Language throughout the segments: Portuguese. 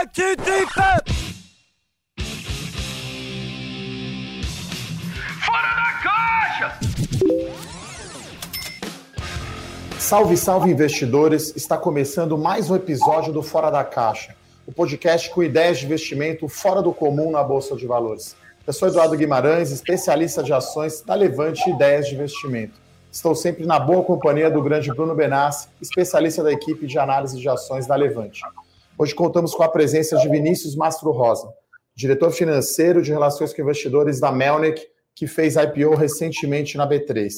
Acredita! Fora da caixa! Salve, salve investidores! Está começando mais um episódio do Fora da Caixa, o podcast com ideias de investimento fora do comum na Bolsa de Valores. Eu sou Eduardo Guimarães, especialista de ações da Levante Ideias de Investimento. Estou sempre na boa companhia do grande Bruno Benassi, especialista da equipe de análise de ações da Levante. Hoje contamos com a presença de Vinícius Mastro Rosa, diretor financeiro de relações com investidores da Melnick, que fez IPO recentemente na B3.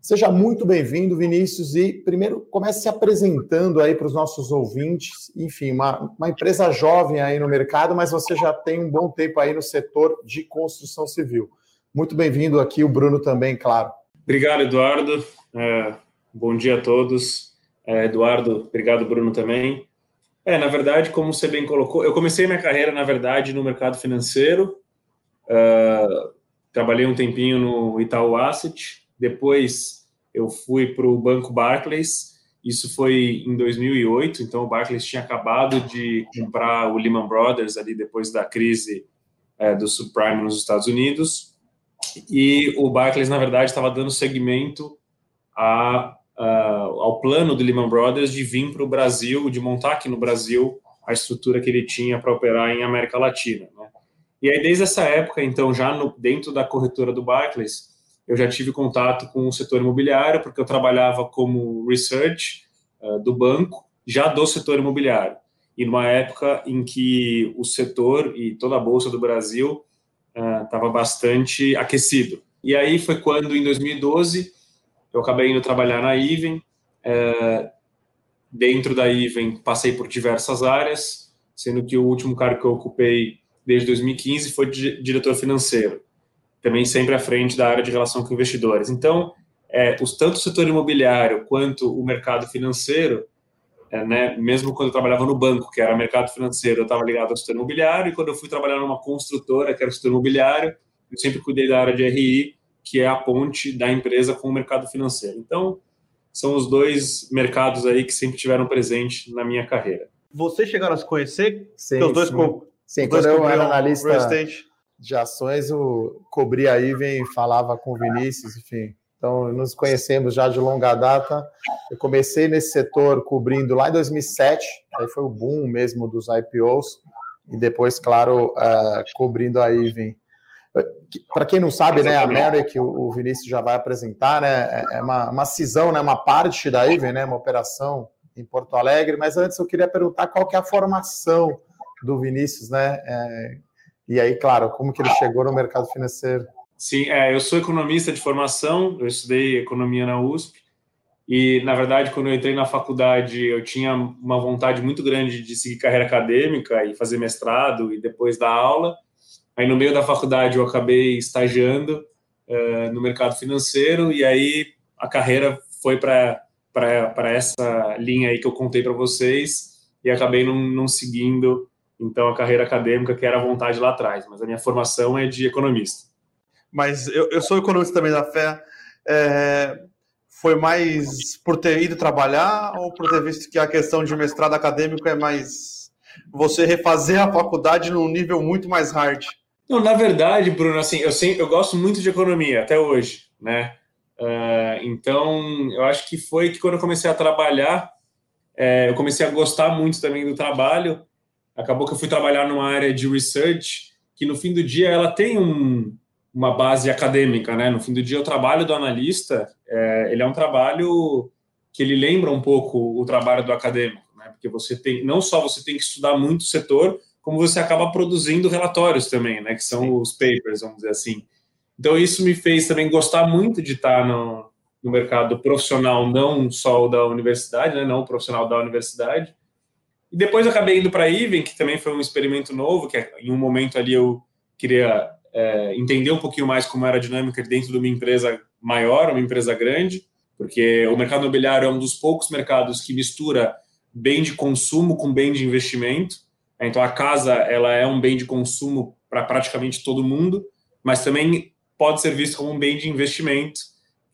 Seja muito bem-vindo, Vinícius, e primeiro comece se apresentando aí para os nossos ouvintes. Enfim, uma, uma, empresa jovem aí no mercado, mas você já tem um bom tempo aí no setor de construção civil. Muito bem-vindo aqui, o Bruno também, claro. Obrigado, Eduardo. É, bom dia a todos. É, Eduardo, obrigado, Bruno, também. É, na verdade, como você bem colocou, eu comecei minha carreira, na verdade, no mercado financeiro. Uh, trabalhei um tempinho no Itaú Asset. Depois, eu fui para o Banco Barclays. Isso foi em 2008. Então, o Barclays tinha acabado de comprar o Lehman Brothers ali depois da crise é, do subprime nos Estados Unidos e o Barclays, na verdade, estava dando seguimento a, a, ao plano do Lehman Brothers de vir para o Brasil, de montar aqui no Brasil a estrutura que ele tinha para operar em América Latina. Né? E aí, desde essa época, então, já no, dentro da corretora do Barclays, eu já tive contato com o setor imobiliário, porque eu trabalhava como research uh, do banco, já do setor imobiliário. E numa época em que o setor e toda a Bolsa do Brasil estava uh, bastante aquecido. E aí foi quando, em 2012, eu acabei indo trabalhar na Iven. Uh, dentro da Iven, passei por diversas áreas, sendo que o último cargo que eu ocupei desde 2015 foi de diretor financeiro, também sempre à frente da área de relação com investidores. Então, é, os, tanto o setor imobiliário quanto o mercado financeiro é, né, mesmo quando eu trabalhava no banco, que era mercado financeiro, eu estava ligado ao setor imobiliário, e quando eu fui trabalhar numa construtora, que era o setor imobiliário, eu sempre cuidei da área de RI, que é a ponte da empresa com o mercado financeiro. Então, são os dois mercados aí que sempre tiveram presente na minha carreira. Vocês chegaram a se conhecer? Sim, os dois, sim. Sim os dois quando eu era analista de ações, eu cobria a Iven, falava com o Vinícius, enfim, então, nos conhecemos já de longa data. Eu comecei nesse setor cobrindo lá em 2007, aí foi o boom mesmo dos IPOs, e depois, claro, uh, cobrindo a Iven. Para quem não sabe, né, a Merrick, o Vinícius já vai apresentar, né, é, é uma, uma cisão, né, uma parte da Iven, né, uma operação em Porto Alegre, mas antes eu queria perguntar qual que é a formação do Vinícius, né, é, e aí, claro, como que ele chegou no mercado financeiro. Sim, é, eu sou economista de formação, eu estudei economia na USP e, na verdade, quando eu entrei na faculdade, eu tinha uma vontade muito grande de seguir carreira acadêmica e fazer mestrado e depois dar aula. Aí, no meio da faculdade, eu acabei estagiando uh, no mercado financeiro e aí a carreira foi para essa linha aí que eu contei para vocês e acabei não, seguindo, então, a carreira acadêmica que era a vontade lá atrás. Mas a minha formação é de economista mas eu, eu sou economista também da fé. É, foi mais por ter ido trabalhar ou por ter visto que a questão de mestrado acadêmico é mais você refazer a faculdade num nível muito mais hard? Não, na verdade, Bruno, assim, eu, sempre, eu gosto muito de economia até hoje, né? Uh, então, eu acho que foi que quando eu comecei a trabalhar, é, eu comecei a gostar muito também do trabalho. Acabou que eu fui trabalhar numa área de research que no fim do dia ela tem um, uma base acadêmica, né? No fim do dia, o trabalho do analista, é, ele é um trabalho que ele lembra um pouco o trabalho do acadêmico, né? Porque você tem, não só você tem que estudar muito o setor, como você acaba produzindo relatórios também, né? Que são Sim. os papers, vamos dizer assim. Então, isso me fez também gostar muito de estar no, no mercado profissional, não só o da universidade, né? Não o profissional da universidade. E depois acabei indo para a Even, que também foi um experimento novo, que é, em um momento ali eu queria é, entender um pouquinho mais como era a dinâmica dentro de uma empresa maior, uma empresa grande, porque o mercado imobiliário é um dos poucos mercados que mistura bem de consumo com bem de investimento. Então a casa ela é um bem de consumo para praticamente todo mundo, mas também pode ser visto como um bem de investimento.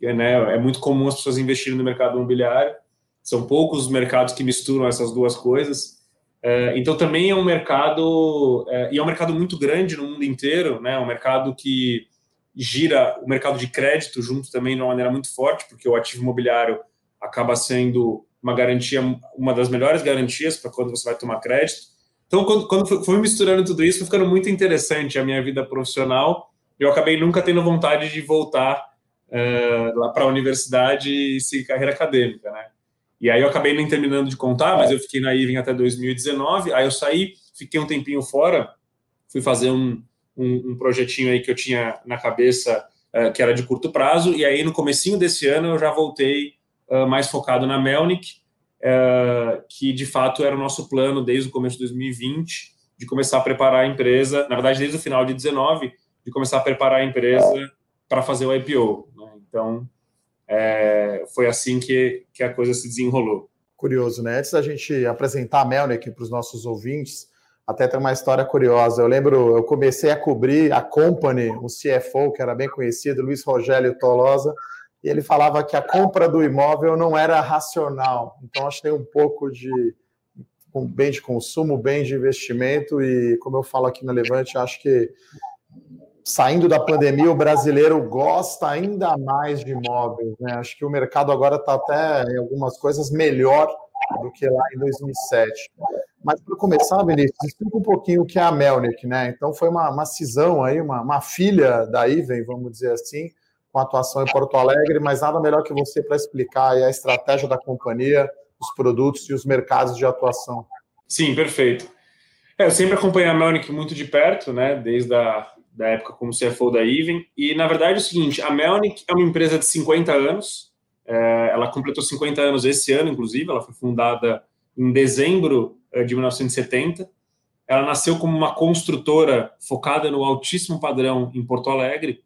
Né? É muito comum as pessoas investirem no mercado imobiliário. São poucos os mercados que misturam essas duas coisas. É, então também é um mercado é, e é um mercado muito grande no mundo inteiro, né? Um mercado que gira o mercado de crédito junto também de uma maneira muito forte, porque o ativo imobiliário acaba sendo uma garantia, uma das melhores garantias para quando você vai tomar crédito. Então, quando, quando fui misturando tudo isso, foi ficando muito interessante a minha vida profissional. Eu acabei nunca tendo vontade de voltar uh, lá para a universidade e seguir carreira acadêmica, né? E aí eu acabei nem terminando de contar, mas eu fiquei na IVEN até 2019. Aí eu saí, fiquei um tempinho fora, fui fazer um, um, um projetinho aí que eu tinha na cabeça uh, que era de curto prazo. E aí no comecinho desse ano eu já voltei uh, mais focado na Melnick, uh, que de fato era o nosso plano desde o começo de 2020 de começar a preparar a empresa, na verdade desde o final de 19, de começar a preparar a empresa para fazer o IPO. Né? Então é, foi assim que, que a coisa se desenrolou. Curioso, né? Antes da gente apresentar a Melnick para os nossos ouvintes, até tem uma história curiosa. Eu lembro, eu comecei a cobrir a Company, um CFO que era bem conhecido, Luiz Rogério Tolosa, e ele falava que a compra do imóvel não era racional. Então, acho que tem um pouco de bem de consumo, bem de investimento, e como eu falo aqui na Levante, acho que saindo da pandemia, o brasileiro gosta ainda mais de imóveis. Né? Acho que o mercado agora está até em algumas coisas melhor do que lá em 2007. Mas para começar, Vinícius, explica um pouquinho o que é a Melnick, né? Então foi uma, uma cisão aí, uma, uma filha da Iven, vamos dizer assim, com atuação em Porto Alegre, mas nada melhor que você para explicar a estratégia da companhia, os produtos e os mercados de atuação. Sim, perfeito. É, eu sempre acompanhei a Melnick muito de perto, né? Desde a da época como CFO da Even. E, na verdade, é o seguinte, a Melnick é uma empresa de 50 anos, é, ela completou 50 anos esse ano, inclusive, ela foi fundada em dezembro é, de 1970. Ela nasceu como uma construtora focada no altíssimo padrão em Porto Alegre,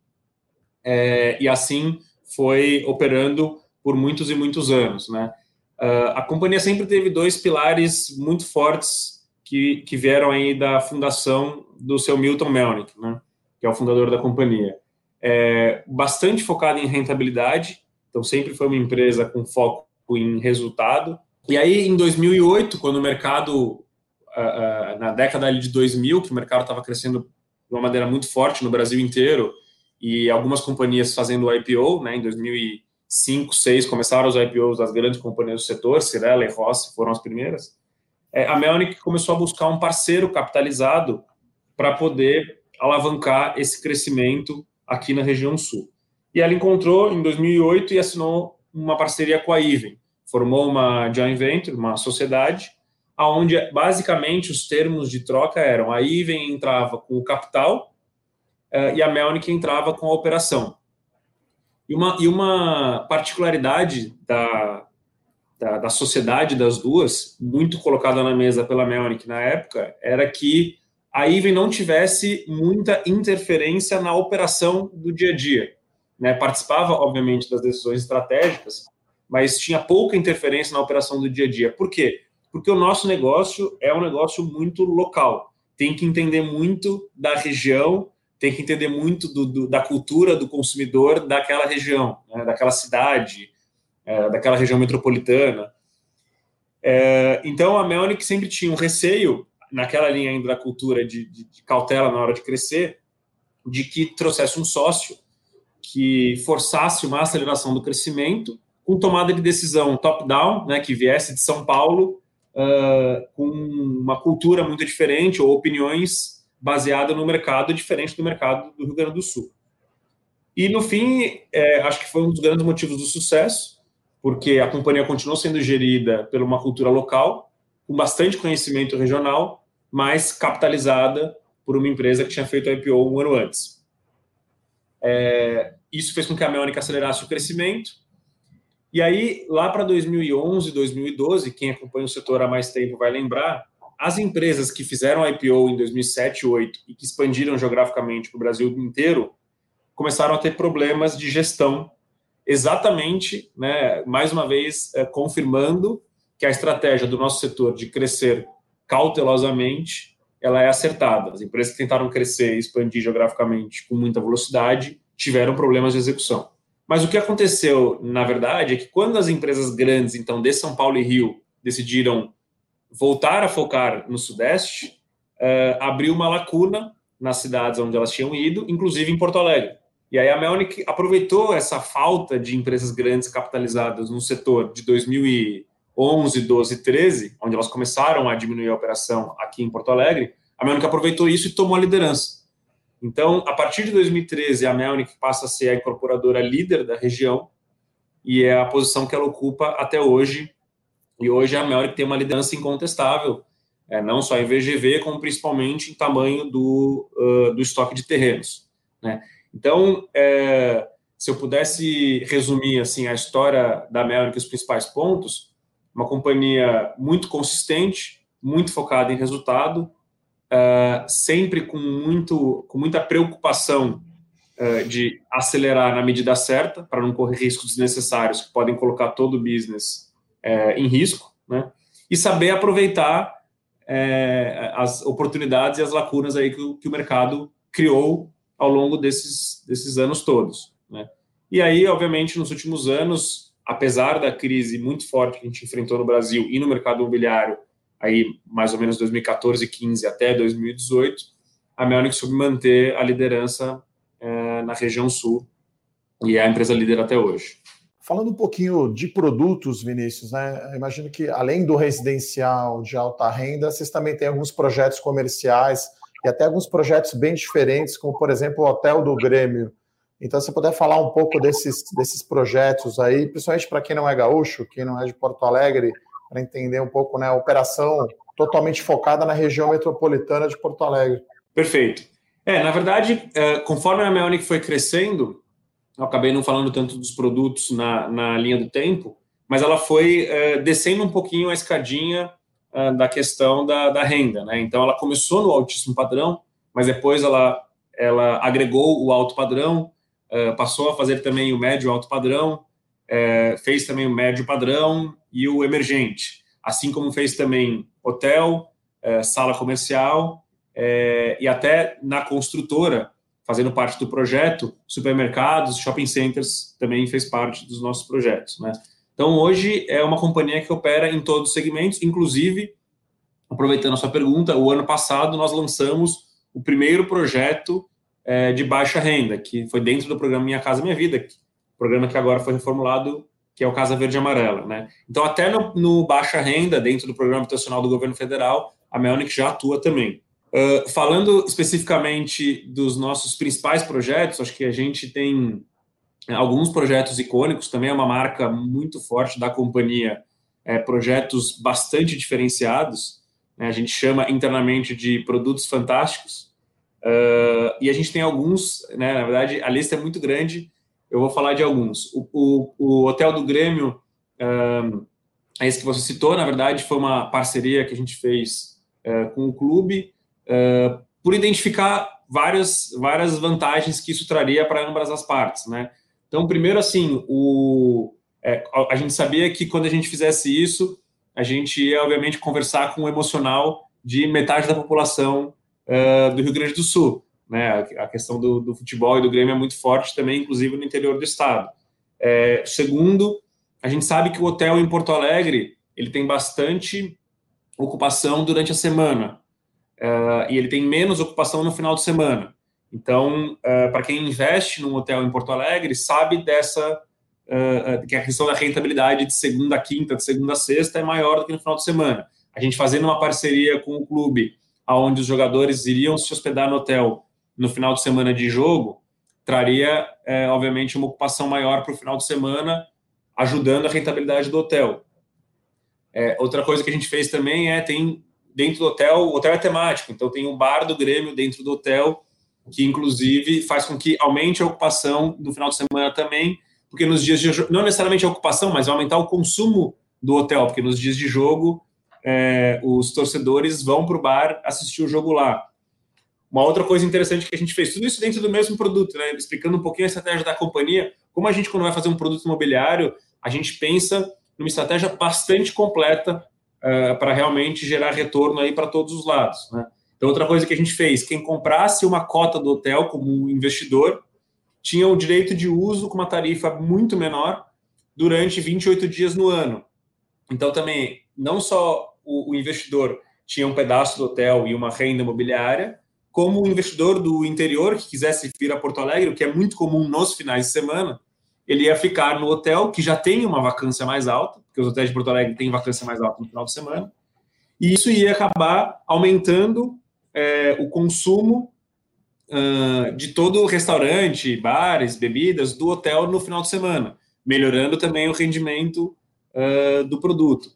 é, e assim foi operando por muitos e muitos anos. Né? Uh, a companhia sempre teve dois pilares muito fortes que, que vieram aí da fundação do seu Milton Melnick. Né? que é o fundador da companhia, é bastante focado em rentabilidade, então sempre foi uma empresa com foco em resultado. E aí, em 2008, quando o mercado, na década de 2000, que o mercado estava crescendo de uma maneira muito forte no Brasil inteiro, e algumas companhias fazendo IPO, né, em 2005, 2006, começaram os IPOs das grandes companhias do setor, Cirela e Rossi foram as primeiras, é, a Melnick começou a buscar um parceiro capitalizado para poder alavancar esse crescimento aqui na região sul. E ela encontrou em 2008 e assinou uma parceria com a Iven, formou uma joint venture, uma sociedade, aonde basicamente os termos de troca eram a Iven entrava com o capital e a Melnick entrava com a operação. E uma, e uma particularidade da, da, da sociedade das duas, muito colocada na mesa pela Melnick na época, era que a IVEN não tivesse muita interferência na operação do dia a dia. Né? Participava, obviamente, das decisões estratégicas, mas tinha pouca interferência na operação do dia a dia. Por quê? Porque o nosso negócio é um negócio muito local. Tem que entender muito da região, tem que entender muito do, do, da cultura do consumidor daquela região, né? daquela cidade, é, daquela região metropolitana. É, então, a Melnick sempre tinha um receio naquela linha ainda da cultura de, de, de cautela na hora de crescer, de que trouxesse um sócio que forçasse uma aceleração do crescimento com tomada de decisão top-down, né, que viesse de São Paulo, uh, com uma cultura muito diferente ou opiniões baseadas no mercado diferente do mercado do Rio Grande do Sul. E, no fim, é, acho que foi um dos grandes motivos do sucesso, porque a companhia continuou sendo gerida por uma cultura local, com bastante conhecimento regional, mas capitalizada por uma empresa que tinha feito a IPO um ano antes. É, isso fez com que a Melnick acelerasse o crescimento. E aí, lá para 2011, 2012, quem acompanha o setor há mais tempo vai lembrar, as empresas que fizeram IPO em 2007 e 2008 e que expandiram geograficamente para o Brasil inteiro, começaram a ter problemas de gestão, exatamente, né, mais uma vez, é, confirmando que a estratégia do nosso setor de crescer cautelosamente ela é acertada. As empresas que tentaram crescer e expandir geograficamente com muita velocidade tiveram problemas de execução. Mas o que aconteceu, na verdade, é que quando as empresas grandes, então de São Paulo e Rio, decidiram voltar a focar no Sudeste uh, abriu uma lacuna nas cidades onde elas tinham ido, inclusive em Porto Alegre. E aí a Melnick aproveitou essa falta de empresas grandes capitalizadas no setor de 2011, 12, 13, onde elas começaram a diminuir a operação aqui em Porto Alegre. A Melnick aproveitou isso e tomou a liderança. Então, a partir de 2013, a Melnick passa a ser a incorporadora líder da região e é a posição que ela ocupa até hoje. E hoje a Melnick tem uma liderança incontestável, é, não só em VGV, como principalmente em tamanho do, uh, do estoque de terrenos. Né? Então, é, se eu pudesse resumir assim a história da Melnick, os principais pontos, uma companhia muito consistente, muito focada em resultado, uh, sempre com, muito, com muita preocupação uh, de acelerar na medida certa, para não correr riscos desnecessários que podem colocar todo o business uh, em risco, né? e saber aproveitar as oportunidades e as lacunas aí que, que, o mercado criou ao longo desses, desses anos todos. Né? E aí, obviamente, nos últimos anos, apesar da crise muito forte que a gente enfrentou no Brasil e no mercado imobiliário, aí mais ou menos 2014, 15 até 2018, a Melnick soube manter a liderança é, na região sul e é a empresa líder até hoje. Falando um pouquinho de produtos, Vinícius, né? imagino que além do residencial de alta renda, vocês também têm alguns projetos comerciais e até alguns projetos bem diferentes, como por exemplo o Hotel do Grêmio. Então, se puder falar um pouco desses, desses projetos aí, principalmente para quem não é gaúcho, quem não é de Porto Alegre, para entender um pouco né, a operação totalmente focada na região metropolitana de Porto Alegre. Perfeito. É, na verdade, é, conforme a Melnick foi crescendo, eu acabei não falando tanto dos produtos na, na linha do tempo, mas ela foi é, descendo um pouquinho a escadinha é, da questão da, da renda. Né? Então, ela começou no altíssimo padrão, mas depois ela, ela agregou o alto padrão, passou a fazer também o médio alto padrão, fez também o médio padrão e o emergente, assim como fez também hotel, é, sala comercial é, e até na construtora, fazendo parte do projeto, supermercados, shopping centers também fez parte dos nossos projetos. Né? Então, hoje é uma companhia que opera em todos os segmentos, inclusive, aproveitando a sua pergunta, o ano passado nós lançamos o primeiro projeto é, de baixa renda, que foi dentro do programa Minha Casa Minha Vida, programa que agora foi reformulado que é o Casa Verde Amarela. Né? Então, até no, no, baixa renda, dentro do programa habitacional do governo federal, a Melnick já atua também. Uh, falando especificamente dos nossos principais projetos, acho que a gente tem né, alguns projetos icônicos, também é uma marca muito forte da companhia, é, projetos bastante diferenciados, né? a gente chama internamente de produtos fantásticos, uh, e a gente tem alguns, né, na verdade a lista é muito grande, eu vou falar de alguns. O, o, o Hotel do Grêmio, um, esse que você citou, na verdade, foi uma parceria que a gente fez uh, com o clube, uh, por identificar várias, várias vantagens que isso traria para ambas as partes, né? Então, primeiro, assim, o, é, a gente sabia que quando a gente fizesse isso, a gente ia, obviamente, conversar com o emocional de metade da população uh, do Rio Grande do Sul. Né? A questão do, do, futebol e do Grêmio é muito forte também, inclusive no interior do estado. É, segundo, a gente sabe que o hotel em Porto Alegre ele tem bastante ocupação durante a semana uh, e ele tem menos ocupação no final de semana. Então, uh, para quem investe num hotel em Porto Alegre, sabe dessa uh, que a questão da rentabilidade de segunda a quinta, de segunda a sexta é maior do que no final de semana. A gente fazendo uma parceria com o clube, aonde os jogadores iriam se hospedar no hotel no final de semana de jogo, traria, é, obviamente, uma ocupação maior para o final de semana, ajudando a rentabilidade do hotel. É, outra coisa que a gente fez também é, tem dentro do hotel, o hotel é temático, então tem um bar do Grêmio dentro do hotel, que inclusive faz com que aumente a ocupação no final de semana também, porque nos dias de não necessariamente a ocupação, mas aumentar o consumo do hotel, porque nos dias de jogo é, os torcedores vão para o bar assistir o jogo lá. Uma outra coisa interessante que a gente fez, tudo isso dentro do mesmo produto, né? explicando um pouquinho a estratégia da companhia, como a gente, quando vai fazer um produto imobiliário, a gente pensa numa estratégia bastante completa uh, para realmente gerar retorno aí para todos os lados. Né? Então, outra coisa que a gente fez, quem comprasse uma cota do hotel como investidor, tinha o direito de uso com uma tarifa muito menor durante 28 dias no ano. Então, também, não só o, o investidor tinha um pedaço do hotel e uma renda imobiliária, como o investidor do interior que quisesse vir a Porto Alegre, o que é muito comum nos finais de semana, ele ia ficar no hotel que já tem uma vacância mais alta, porque os hotéis de Porto Alegre têm vacância mais alta no final de semana, e isso ia acabar aumentando é, o consumo uh, de todo o restaurante, bares, bebidas do hotel no final de semana, melhorando também o rendimento uh, do produto.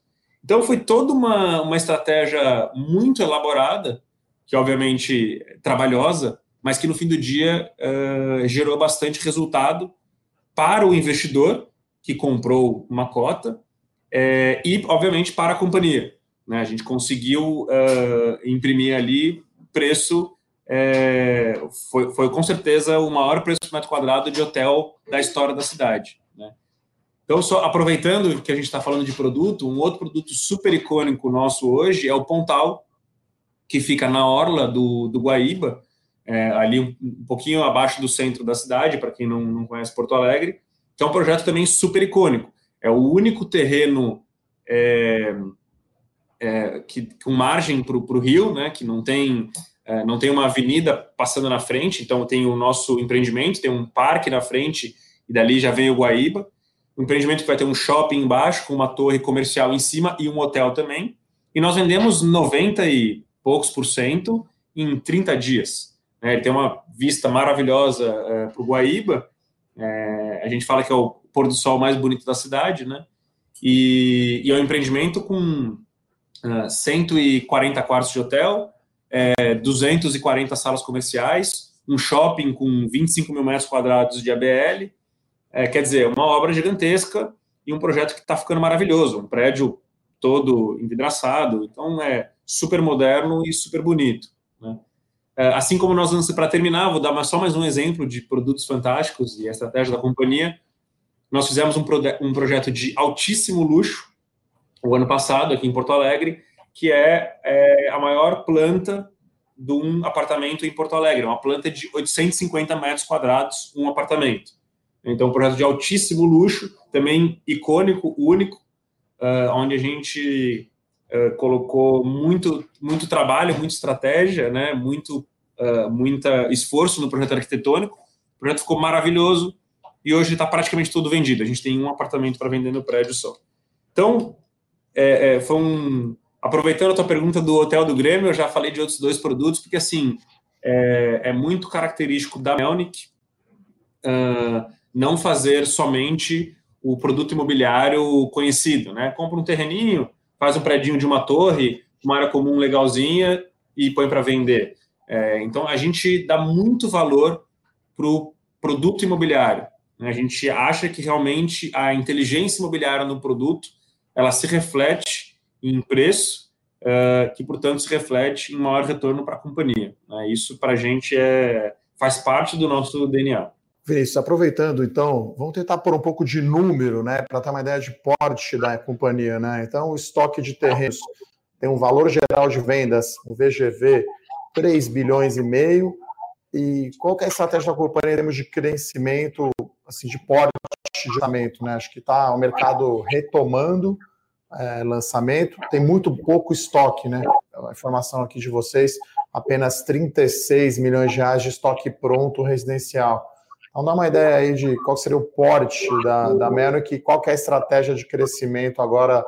Então foi toda uma, uma estratégia muito elaborada, que obviamente é trabalhosa, mas que no fim do dia uh, gerou bastante resultado para o investidor que comprou uma cota é, e, obviamente, para a companhia. Né? A gente conseguiu uh, imprimir ali preço, é, foi, foi com certeza o maior preço por metro quadrado de hotel da história da cidade. Né? Então, só aproveitando que a gente está falando de produto, um outro produto super icônico nosso hoje é o Pontal, que fica na orla do, do Guaíba, é, ali um, um, pouquinho abaixo do centro da cidade, para quem não, não conhece Porto Alegre, que é um projeto também super icônico. É o único terreno é, é, que, com margem para o rio, né, que não tem, é, não tem uma avenida passando na frente, então tem o nosso empreendimento, tem um parque na frente, e dali já vem o Guaíba. Um empreendimento que vai ter um shopping embaixo, com uma torre comercial em cima e um hotel também. E nós vendemos 90 e poucos por cento em 30 dias. Né? Ele tem uma vista maravilhosa é, para o Guaíba. É, a gente fala que é o pôr do sol mais bonito da cidade, né? E, e é um empreendimento com uh, 140 quartos de hotel, é, 240 salas comerciais, um shopping com 25 mil metros quadrados de ABL. É, quer dizer, uma obra gigantesca e um projeto que está ficando maravilhoso. Um prédio todo envidraçado. Então, é super moderno e super bonito. É, assim como nós vamos, para terminar, vou dar só mais um exemplo de produtos fantásticos e a estratégia da companhia. Nós fizemos um, um projeto de altíssimo luxo o ano passado aqui em Porto Alegre, que é, é a maior planta de um apartamento em Porto Alegre, uma planta de 850 metros quadrados, um apartamento. Então, um projeto de altíssimo luxo, também icônico, único, uh, onde a gente uh, colocou muito, muito trabalho, muita estratégia, né, muito, uh, muita esforço no projeto arquitetônico. O projeto ficou maravilhoso e hoje está praticamente todo vendido. A gente tem um apartamento para vender no prédio só. Então, é, é, foi um. Aproveitando a tua pergunta do hotel do Grêmio, eu já falei de outros dois produtos, porque assim é, é muito característico da Melnick uh, não fazer somente o produto imobiliário conhecido, né? Compra um terreninho, faz um predinho de uma torre, uma área comum legalzinha e põe para vender. É, então a gente dá muito valor para o produto imobiliário. Né? A gente acha que realmente a inteligência imobiliária no produto ela se reflete em preço, uh, que portanto se reflete em maior retorno para a companhia. Né? Isso para a gente é, faz parte do nosso DNA. Vinícius, aproveitando então, vamos tentar pôr um pouco de número, né, para ter uma ideia de porte da companhia, né? Então, o estoque de terrenos tem um valor geral de vendas, o VGV, 3 bilhões e meio. E qual é a estratégia da companhia em termos de crescimento, assim, de porte de lançamento, né? Acho que está o mercado retomando é, lançamento, tem muito pouco estoque, né? A informação aqui de vocês, apenas 36 milhões de reais de estoque pronto residencial. Então, dá uma ideia aí de qual seria o porte da, da Merrick e qual é a estratégia de crescimento agora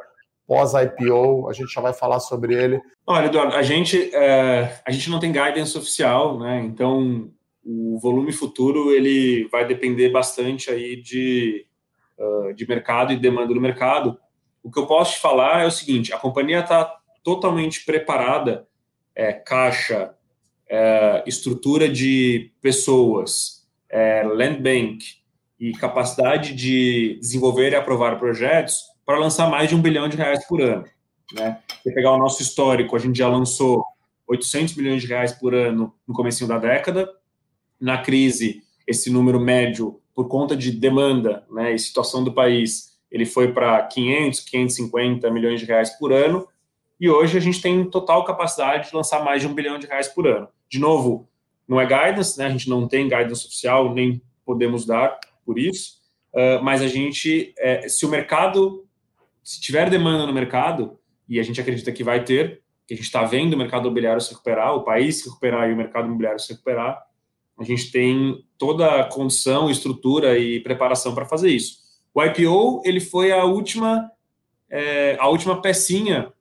pós-IPO. A gente já vai falar sobre ele. Olha, Eduardo, a gente, é, a gente não tem guidance oficial, né? Então, o volume futuro ele vai depender bastante aí de, uh, de mercado e demanda do mercado. O que eu posso te falar é o seguinte: a companhia está totalmente preparada, é, caixa, é, estrutura de pessoas, é, land bank e capacidade de desenvolver e aprovar projetos para lançar mais de um bilhão de reais por ano. Né? Se pegar o nosso histórico, a gente já lançou 800 milhões de reais por ano no começo da década, na crise, esse número médio, por conta de demanda né, e situação do país, ele foi para 500, 550 milhões de reais por ano, e hoje a gente tem total capacidade de lançar mais de um bilhão de reais por ano. De novo, não é guidance, né, a gente não tem guidance oficial, nem podemos dar por isso, uh, mas a gente, é, se o mercado, se tiver demanda no mercado, e a gente acredita que vai ter, que a gente está vendo o mercado imobiliário se recuperar, o país se recuperar e o mercado imobiliário se recuperar, a gente tem toda a condição, estrutura e preparação para fazer isso. O IPO ele foi a última é, a última pecinha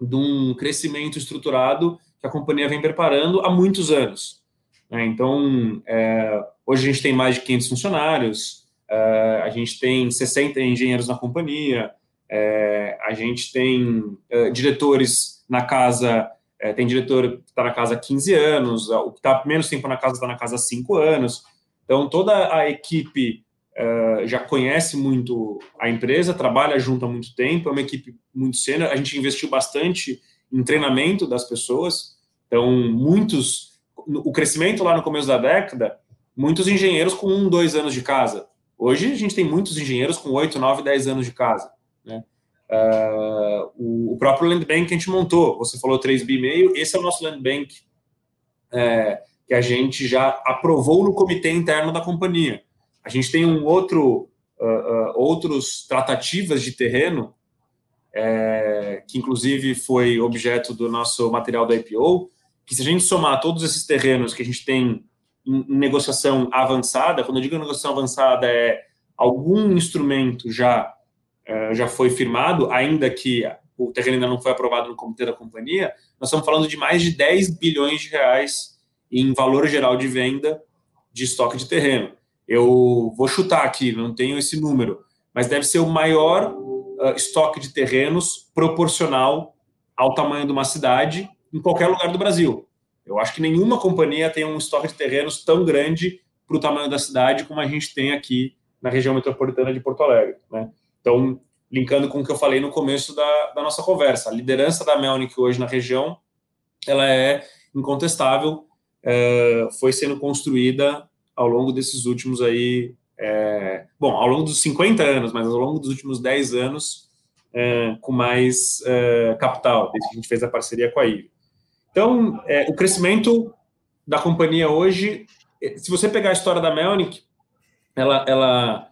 de um crescimento estruturado que a companhia vem preparando há muitos anos. Né? Então, é, hoje a gente tem mais de 500 funcionários, é, a gente tem 60 engenheiros na companhia, é, a gente tem diretores na casa, tem diretor que está na casa há 15 anos, o que está menos tempo na casa está na casa há 5 anos. Então, toda a equipe já conhece muito a empresa, trabalha junto há muito tempo, é uma equipe muito sênior. A gente investiu bastante em treinamento das pessoas, então, muitos. O crescimento lá no começo da década, muitos engenheiros com um, dois anos de casa. Hoje, a gente tem muitos engenheiros com oito, nove, dez anos de casa. Né? Uh, o, próprio Land Bank que a gente montou, você falou 3 bi meio, esse é o nosso Land Bank é, que a gente já aprovou no comitê interno da companhia. A gente tem um outro, uh, uh, outros tratativas de terreno, é, que inclusive foi objeto do nosso material da IPO, que se a gente somar todos esses terrenos que a gente tem em, negociação avançada, quando eu digo negociação avançada é algum instrumento já uh, já foi firmado, ainda que o terreno ainda não foi aprovado no comitê da companhia, nós estamos falando de mais de 10 bilhões de reais em valor geral de venda de estoque de terreno. Eu vou chutar aqui, não tenho esse número, mas deve ser o maior uh, estoque de terrenos proporcional ao tamanho de uma cidade em qualquer lugar do Brasil. Eu acho que nenhuma companhia tem um estoque de terrenos tão grande para o tamanho da cidade como a gente tem aqui na região metropolitana de Porto Alegre. Né? Então, linkando com o que eu falei no começo da, da nossa conversa, a liderança da Melnick hoje na região, ela é incontestável, é, foi sendo construída ao longo desses últimos aí, é, bom, ao longo dos 50 anos, mas ao longo dos últimos 10 anos, é, com mais é, capital, desde que a gente fez a parceria com a IVE. Então, é, o crescimento da companhia hoje, é, se você pegar a história da Melnick, ela, ela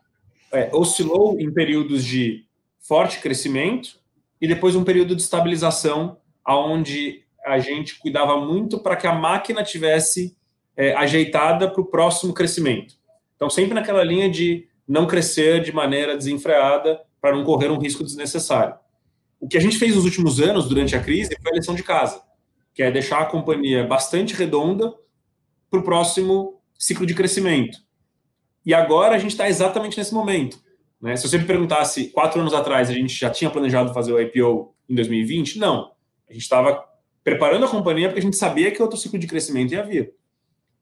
é, oscilou em períodos de forte crescimento e depois um período de estabilização, aonde a gente cuidava muito para que a máquina tivesse é, ajeitada para o próximo crescimento. Então, sempre naquela linha de não crescer de maneira desenfreada para não correr um risco desnecessário. O que a gente fez nos últimos anos, durante a crise, foi a lição de casa, que é deixar a companhia bastante redonda para o próximo ciclo de crescimento. E agora a gente está exatamente nesse momento. Né? Se você me perguntasse, quatro anos atrás, a gente já tinha planejado fazer o IPO em 2020? Não. A gente estava preparando a companhia porque a gente sabia que outro ciclo de crescimento ia vir.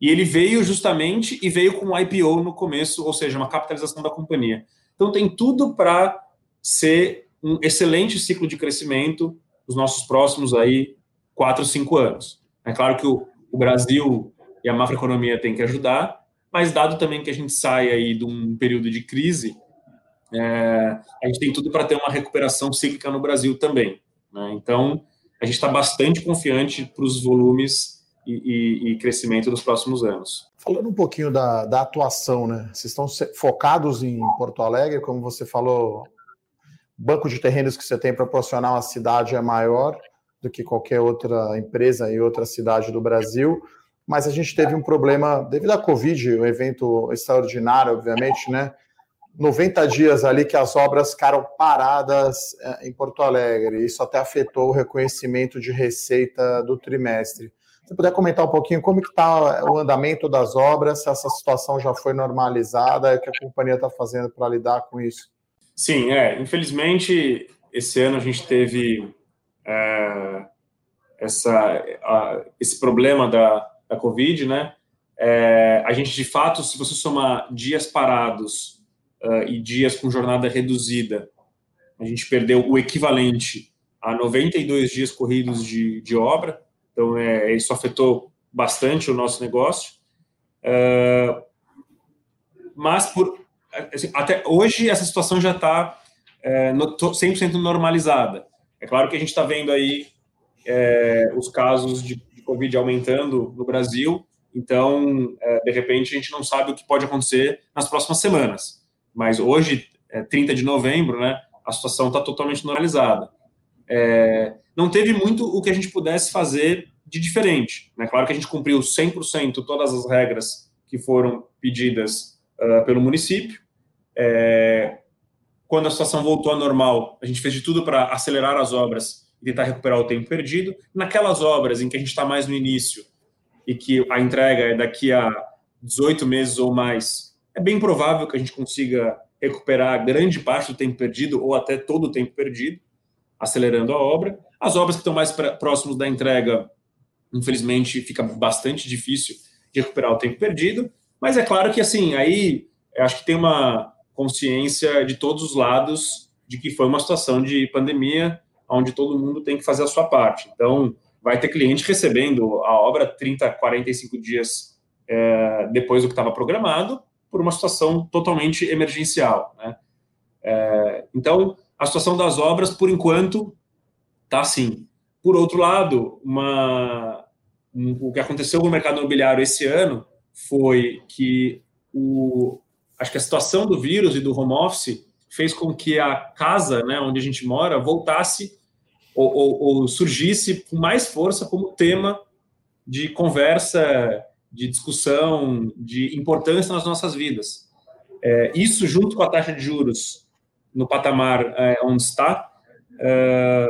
E ele veio justamente e veio com o IPO no começo, ou seja, uma capitalização da companhia. Então tem tudo para ser um excelente ciclo de crescimento nos nossos próximos aí quatro, cinco anos. É claro que o, o Brasil e a macroeconomia têm que ajudar, mas dado também que a gente sai aí de um período de crise, é, a gente tem tudo para ter uma recuperação cíclica no Brasil também. Né? Então, a gente está bastante confiante para os volumes e, e, e, crescimento dos próximos anos. Falando um pouquinho da, da atuação, né? Vocês estão focados em Porto Alegre, como você falou, banco de terrenos que você tem proporcional à cidade é maior do que qualquer outra empresa em outra cidade do Brasil, mas a gente teve um problema devido à Covid, um evento extraordinário, obviamente, né? 90 dias ali que as obras ficaram paradas é, em Porto Alegre. Isso até afetou o reconhecimento de receita do trimestre. Se puder comentar um pouquinho como está o andamento das obras, se essa situação já foi normalizada, o que a companhia está fazendo para lidar com isso? Sim, é. Infelizmente, esse ano a gente teve é, essa, a, esse problema da, da Covid, né? É, a gente, de fato, se você somar dias parados uh, e dias com jornada reduzida, a gente perdeu o equivalente a 92 dias corridos de, de obra. Então, é, isso afetou bastante o nosso negócio. Uh, mas, por, assim, até hoje, essa situação já está é, 100% normalizada. É claro que a gente está vendo aí é, os casos de, Covid aumentando no Brasil, então, é, de repente, a gente não sabe o que pode acontecer nas próximas semanas. Mas hoje, é 30 de novembro, né, a situação está totalmente normalizada. é, não teve muito o que a gente pudesse fazer de diferente. Né? Claro que a gente cumpriu 100% todas as regras que foram pedidas uh, pelo município. É, quando a situação voltou ao normal, a gente fez de tudo para acelerar as obras e tentar recuperar o tempo perdido. Naquelas obras em que a gente está mais no início e que a entrega é daqui a 18 meses ou mais, é bem provável que a gente consiga recuperar grande parte do tempo perdido ou até todo o tempo perdido, acelerando a obra. As obras que estão mais próximos da entrega, infelizmente, fica bastante difícil de recuperar o tempo perdido. Mas é claro que, assim, aí acho que tem uma consciência de todos os lados de que foi uma situação de pandemia onde todo mundo tem que fazer a sua parte. Então, vai ter cliente recebendo a obra 30, 45 dias é, depois do que estava programado, por uma situação totalmente emergencial. Né? É, então, a situação das obras, por enquanto, está assim. Por outro lado, uma, um, o que aconteceu no mercado imobiliário esse ano foi que o, acho que a situação do vírus e do home office fez com que a casa, né, onde a gente mora, voltasse ou, ou, ou surgisse com mais força como tema de conversa de discussão, de importância nas nossas vidas. É, isso, junto com a taxa de juros no patamar é, onde está, é,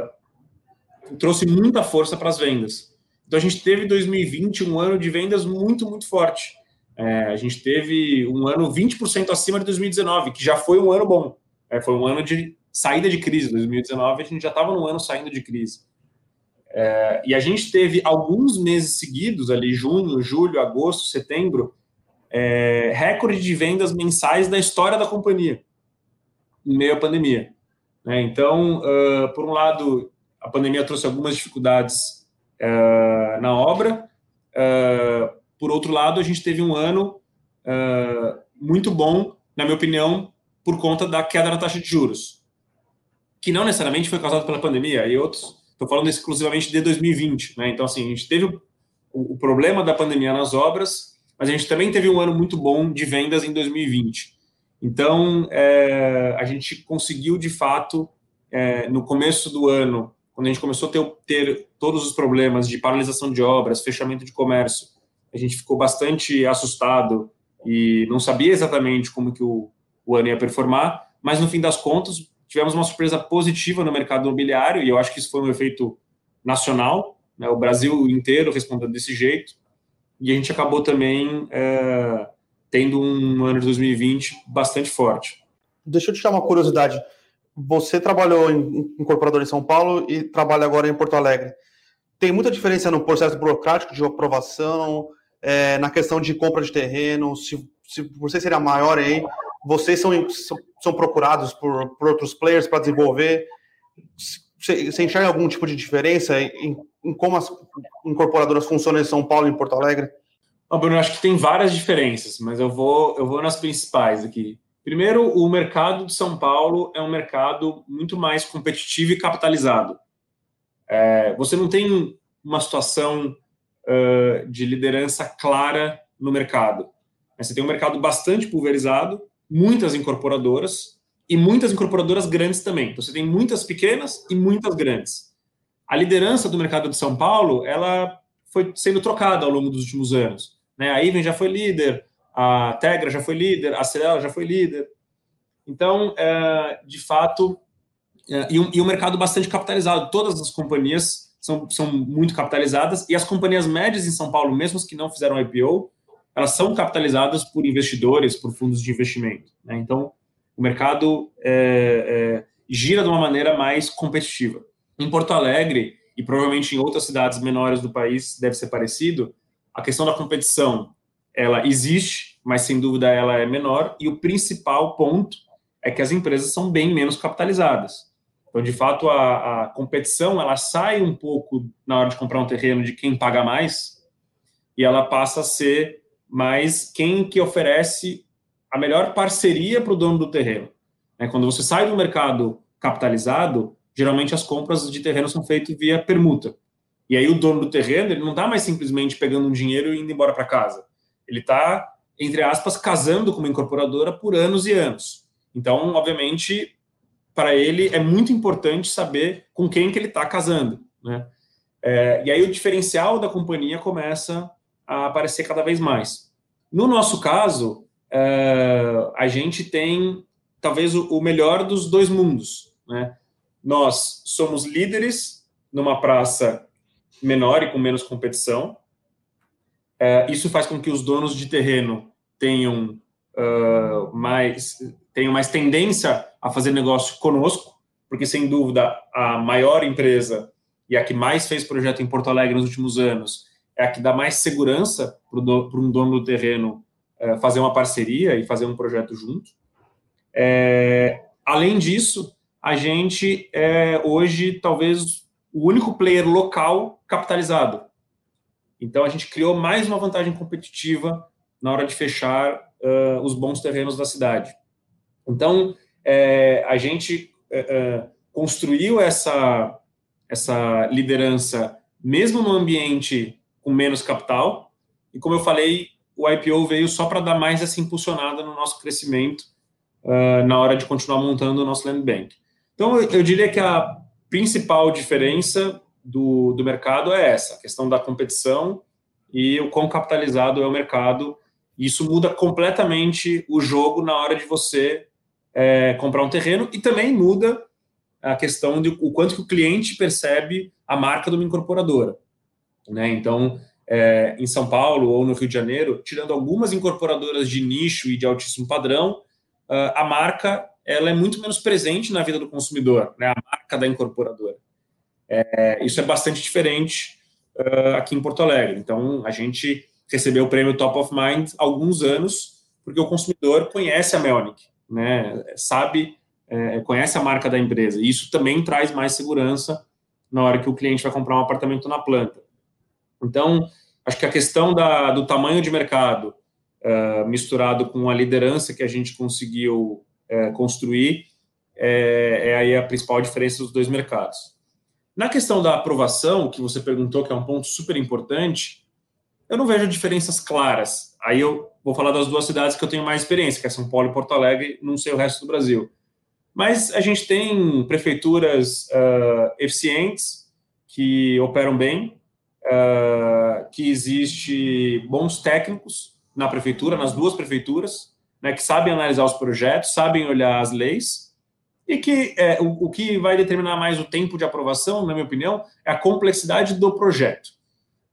trouxe muita força para as vendas. Então, a gente teve 2020 um ano de vendas muito, muito forte. É, a gente teve um ano 20% acima de 2019, que já foi um ano bom. É, foi um ano de saída de crise. 2019, a gente já estava no ano saindo de crise. É, e a gente teve alguns meses seguidos, ali, junho, julho, agosto, setembro, é, recorde de vendas mensais da história da companhia, em meio à pandemia. Né? Então, uh, por um lado, a pandemia trouxe algumas dificuldades uh, na obra, uh, por outro lado, a gente teve um ano muito bom, na minha opinião, por conta da queda na taxa de juros, que não necessariamente foi causada pela pandemia, e outros Estou falando exclusivamente de 2020, né? Então, assim, a gente teve o, o, problema da pandemia nas obras, mas a gente também teve um ano muito bom de vendas em 2020. Então, é, a gente conseguiu, de fato, é, no começo do ano, quando a gente começou a ter, ter todos os problemas de paralisação de obras, fechamento de comércio, a gente ficou bastante assustado e não sabia exatamente como que o, o ano ia performar, mas no fim das contas, tivemos uma surpresa positiva no mercado imobiliário, e eu acho que isso foi um efeito nacional, né? o Brasil inteiro respondeu desse jeito, e a gente acabou também é, tendo um ano de 2020 bastante forte. Deixa eu te dar uma curiosidade. Você trabalhou em incorporador em São Paulo e trabalha agora em Porto Alegre. Tem muita diferença no processo burocrático de aprovação, é, na questão de compra de terreno, se, se você seria maior aí, vocês são, são, procurados por, por outros players para desenvolver? Você, você enxerga algum tipo de diferença em, em, como as incorporadoras funcionam em São Paulo e em Porto Alegre? Bom, Bruno, acho que tem várias diferenças, mas eu vou, eu vou nas principais aqui. Primeiro, o mercado de São Paulo é um mercado muito mais competitivo e capitalizado. É, você não tem uma situação uh, de liderança clara no mercado. Você tem um mercado bastante pulverizado, muitas incorporadoras e muitas incorporadoras grandes também. Então, você tem muitas pequenas e muitas grandes. A liderança do mercado de São Paulo, ela foi sendo trocada ao longo dos últimos anos. Né? A Iven já foi líder, a Tegra já foi líder, a Cirela já foi líder. Então, é, de fato, é, e, um, e um mercado bastante capitalizado. Todas as companhias são, são muito capitalizadas e as companhias médias em São Paulo, mesmo as que não fizeram IPO, elas são capitalizadas por investidores, por fundos de investimento. Né? Então, o mercado é, é, gira de uma maneira mais competitiva. Em Porto Alegre, e provavelmente em outras cidades menores do país deve ser parecido, a questão da competição, ela existe, mas sem dúvida ela é menor, e o principal ponto é que as empresas são bem menos capitalizadas. Então, de fato, a, a competição, ela sai um pouco na hora de comprar um terreno de quem paga mais, e ela passa a ser mas quem que oferece a melhor parceria para o dono do terreno. É, quando você sai do mercado capitalizado, geralmente as compras de terreno são feitas via permuta. E aí o dono do terreno ele não está mais simplesmente pegando um dinheiro e indo embora para casa. Ele está, entre aspas, casando com uma incorporadora por anos e anos. Então, obviamente, para ele é muito importante saber com quem que ele está casando, né? É, e aí o diferencial da companhia começa a aparecer cada vez mais. No nosso caso, é, a gente tem talvez o, melhor dos dois mundos, né? Nós somos líderes numa praça menor e com menos competição. É, isso faz com que os donos de terreno tenham uh, mais tenham mais tendência a fazer negócio conosco, porque sem dúvida a maior empresa e a que mais fez projeto em Porto Alegre nos últimos anos é a que dá mais segurança para um dono do terreno uh, fazer uma parceria e fazer um projeto junto. É, além disso, a gente é hoje talvez o único player local capitalizado. Então a gente criou mais uma vantagem competitiva na hora de fechar uh, os bons terrenos da cidade. Então é, a gente uh, construiu essa essa liderança mesmo no ambiente com menos capital e como eu falei o IPO veio só para dar mais essa impulsionada no nosso crescimento uh, na hora de continuar montando o nosso land bank. Então, eu, eu diria que a principal diferença do, do mercado é essa, a questão da competição e o quão capitalizado é o mercado. Isso muda completamente o jogo na hora de você é, comprar um terreno e também muda a questão de o quanto que o cliente percebe a marca de uma incorporadora. Né? Então, é, em São Paulo ou no Rio de Janeiro, tirando algumas incorporadoras de nicho e de altíssimo padrão, uh, a marca ela é muito menos presente na vida do consumidor, né? a marca da incorporadora. É, isso é bastante diferente uh, aqui em Porto Alegre. Então, a gente recebeu o prêmio Top of Mind há alguns anos, porque o consumidor conhece a Melnick, né? sabe, é, conhece a marca da empresa. E isso também traz mais segurança na hora que o cliente vai comprar um apartamento na planta. Então, acho que a questão da, do tamanho de mercado, uh, misturado com a liderança que a gente conseguiu uh, construir, é, é, aí a principal diferença dos dois mercados. Na questão da aprovação, que você perguntou, que é um ponto super importante, eu não vejo diferenças claras. Aí eu vou falar das duas cidades que eu tenho mais experiência, que é São Paulo e Porto Alegre, não sei o resto do Brasil. Mas a gente tem prefeituras uh, eficientes, que operam bem, uh, que existe bons técnicos na prefeitura, nas duas prefeituras, né, que sabem analisar os projetos, sabem olhar as leis, e que é, o, o, que vai determinar mais o tempo de aprovação, na minha opinião, é a complexidade do projeto.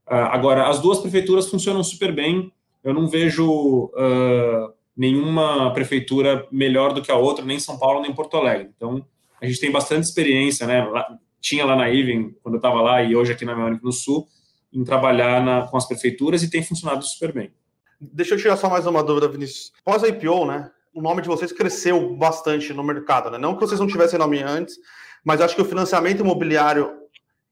Uh, agora, as duas prefeituras funcionam super bem, eu não vejo uh, nenhuma prefeitura melhor do que a outra, nem São Paulo, nem Porto Alegre. Então, a gente tem bastante experiência, né? Lá, tinha lá na Iven, quando eu estava lá, e hoje aqui na Melhor no Sul, em trabalhar na, com as prefeituras e tem funcionado super bem. Deixa eu tirar só mais uma dúvida, Vinícius. Pós a IPO, né? O nome de vocês cresceu bastante no mercado, né? Não que vocês não tivessem nome antes, mas acho que o financiamento imobiliário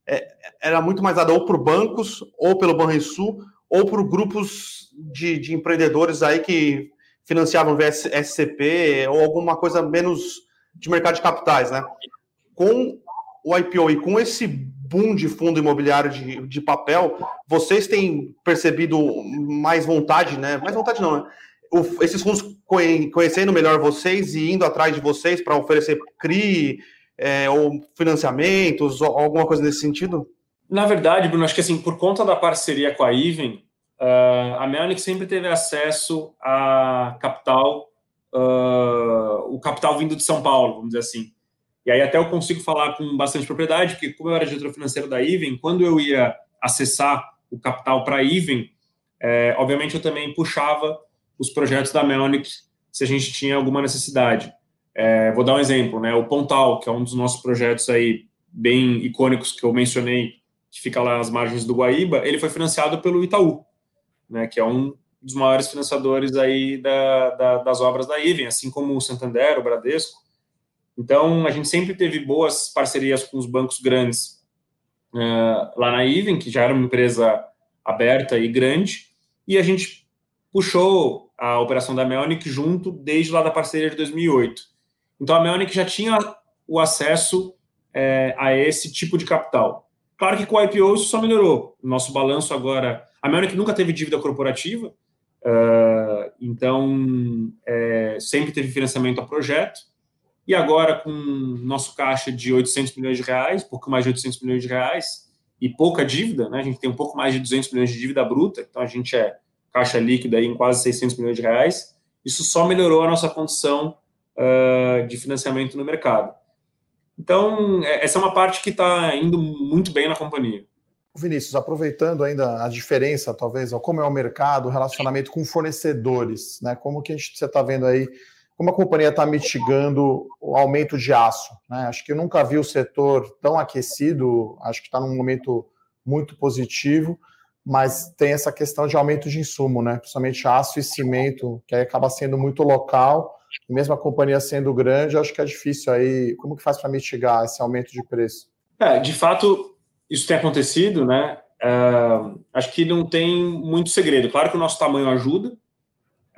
é, era muito mais dado ou por bancos, ou pelo Banrisul, ou por grupos de, de empreendedores aí que financiavam SCP ou alguma coisa menos de mercado de capitais, né? Com o IPO e com esse boom de fundo imobiliário de, de papel, vocês têm percebido mais vontade, né? Mais vontade não, né? O, esses fundos conhecendo melhor vocês e indo atrás de vocês para oferecer CRI é, ou financiamentos ou alguma coisa nesse sentido? Na verdade, Bruno, acho que assim, por conta da parceria com a Iven, uh, a Melnick sempre teve acesso a capital, uh, o capital vindo de São Paulo, vamos dizer assim. E aí até eu consigo falar com bastante propriedade, porque como eu era diretor financeiro da Even, quando eu ia acessar o capital para a Even, é, obviamente eu também puxava os projetos da Melnick se a gente tinha alguma necessidade. É, vou dar um exemplo, né? O Pontal, que é um dos nossos projetos aí bem icônicos que eu mencionei, que fica lá nas margens do Guaíba, ele foi financiado pelo Itaú, né? Que é um dos maiores financiadores aí da, da, das obras da Even, assim como o Santander, o Bradesco. Então, a gente sempre teve boas parcerias com os bancos grandes uh, lá na Even, que já era uma empresa aberta e grande, e a gente puxou a operação da Melnick junto desde lá da parceria de 2008. Então, a Melnick já tinha o acesso é, a esse tipo de capital. Claro que com o IPO isso só melhorou. Nosso balanço agora... A Melnick nunca teve dívida corporativa, uh, então é, sempre teve financiamento a projeto, E agora, com nosso caixa de 800 milhões de reais, pouco mais de 800 milhões de reais, e pouca dívida, né? a gente tem um pouco mais de 200 milhões de dívida bruta, então a gente é caixa líquida aí em quase 600 milhões de reais, isso só melhorou a nossa condição uh, de financiamento no mercado. Então, é, essa é uma parte que está indo muito bem na companhia. Vinícius, aproveitando ainda a diferença, talvez, como é o mercado, o relacionamento com fornecedores, né? Como que a gente, você está vendo aí, como a companhia está mitigando o aumento de aço, né? Acho que eu nunca vi o setor tão aquecido, acho que está num momento muito positivo, mas tem essa questão de aumento de insumo, né? Principalmente aço e cimento, que aí acaba sendo muito local, e mesmo a companhia sendo grande, acho que é difícil aí. Como que faz para mitigar esse aumento de preço? É, de fato, isso tem acontecido, né? Uh, acho que não tem muito segredo. Claro que o nosso tamanho ajuda.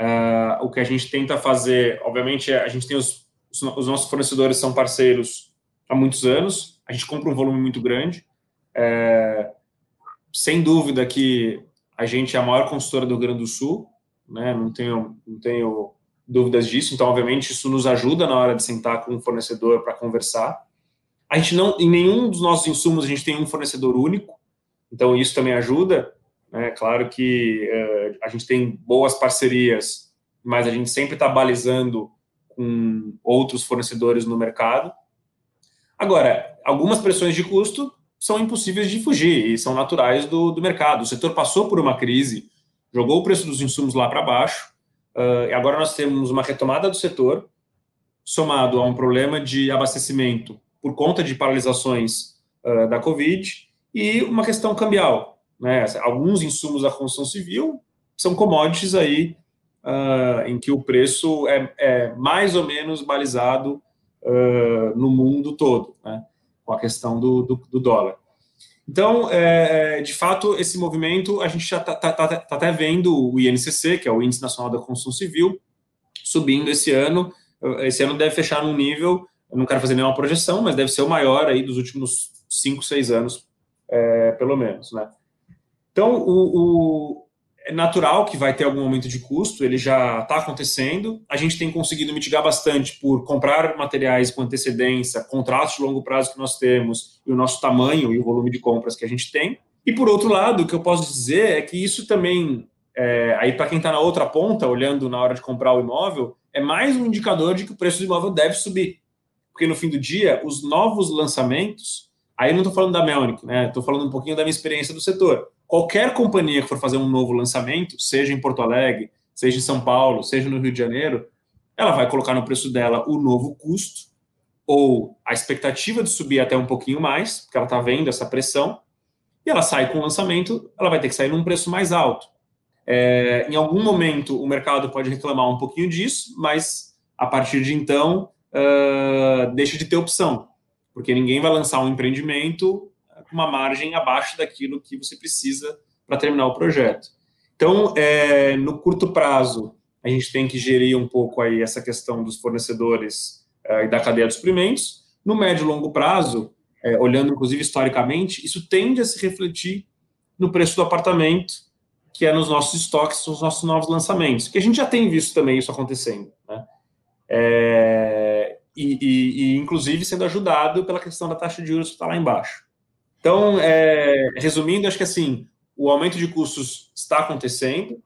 Uh, o que a gente tenta fazer, obviamente, é, a gente tem os, os nossos fornecedores são parceiros há muitos anos. A gente compra um volume muito grande. Uh, sem dúvida que a gente é a maior consultora do Rio Grande do Sul, né? Não tenho, não tenho dúvidas disso. Então, obviamente, isso nos ajuda na hora de sentar com o fornecedor para conversar. A gente não, em nenhum dos nossos insumos, a gente tem um fornecedor único, então isso também ajuda. Né? Claro que uh, a gente tem boas parcerias, mas a gente sempre está balizando com outros fornecedores no mercado. Agora, algumas pressões de custo são impossíveis de fugir e são naturais do, do mercado. O setor passou por uma crise, jogou o preço dos insumos lá para baixo, uh, agora nós temos uma retomada do setor, somado a um problema de abastecimento por conta de paralisações uh, da Covid e uma questão cambial. Né? Alguns insumos da construção civil são commodities aí uh, em que o preço é, é mais ou menos balizado no mundo todo, né? com a questão do, do, do dólar. Então, é, de fato, esse movimento a gente já está tá, tá, tá até vendo o INCC, que é o Índice Nacional da Construção Civil, subindo esse ano. Esse ano deve fechar num nível eu não quero fazer nenhuma projeção, mas deve ser o maior aí dos últimos 5, 6 anos, é, pelo menos, né? Então, o, o, é natural que vai ter algum aumento de custo, ele já está acontecendo. A gente tem conseguido mitigar bastante por comprar materiais com antecedência, contratos de longo prazo que nós temos, e o nosso tamanho e o volume de compras que a gente tem. E, por outro lado, o que eu posso dizer é que isso também, é, aí para quem está na outra ponta, olhando na hora de comprar o imóvel, é mais um indicador de que o preço do imóvel deve subir porque no fim do dia, os novos lançamentos, aí não estou falando da Melnick, né? Estou falando um pouquinho da minha experiência do setor. Qualquer companhia que for fazer um novo lançamento, seja em Porto Alegre, seja em São Paulo, seja no Rio de Janeiro, ela vai colocar no preço dela o novo custo ou a expectativa de subir até um pouquinho mais, porque ela está vendo essa pressão, e ela sai com o lançamento, ela vai ter que sair num preço mais alto. É, em algum momento o mercado pode reclamar um pouquinho disso, mas a partir de então uh, deixa de ter opção, porque ninguém vai lançar um empreendimento uma margem abaixo daquilo que você precisa para terminar o projeto. Então, é, no curto prazo, a gente tem que gerir um pouco aí essa questão dos fornecedores uh, e da cadeia de suprimentos. No médio e longo prazo, é, olhando inclusive historicamente, isso tende a se refletir no preço do apartamento, que é nos nossos estoques, nos nossos novos lançamentos, que a gente já tem visto também isso acontecendo. Né? É, e, e, e, inclusive, sendo ajudado pela questão da taxa de juros que está lá embaixo. Então, é, resumindo, acho que assim, o aumento de custos está acontecendo,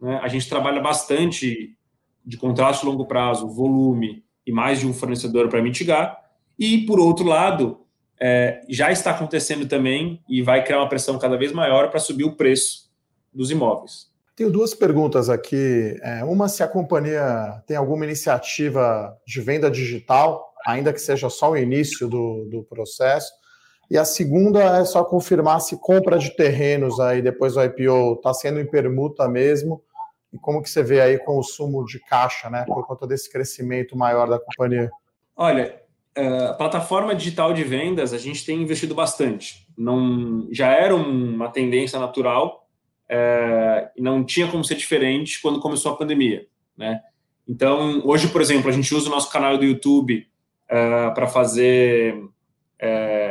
né? a gente trabalha bastante de contrato de longo prazo, volume e mais de um fornecedor para mitigar, e, por outro lado, é, já está acontecendo também e vai criar uma pressão cada vez maior para subir o preço dos imóveis. Tenho duas perguntas aqui. É, uma, se a companhia tem alguma iniciativa de venda digital, ainda que seja só o início do, do processo. E a segunda é só confirmar se compra de terrenos aí depois do IPO está sendo em permuta mesmo. E como que você vê aí consumo de caixa, né, por conta desse crescimento maior da companhia? Olha, é, a plataforma digital de vendas a gente tem investido bastante. Não já era uma tendência natural é, não tinha como ser diferente quando começou a pandemia, né? Então, hoje, por exemplo, a gente usa o nosso canal do YouTube é, para fazer é,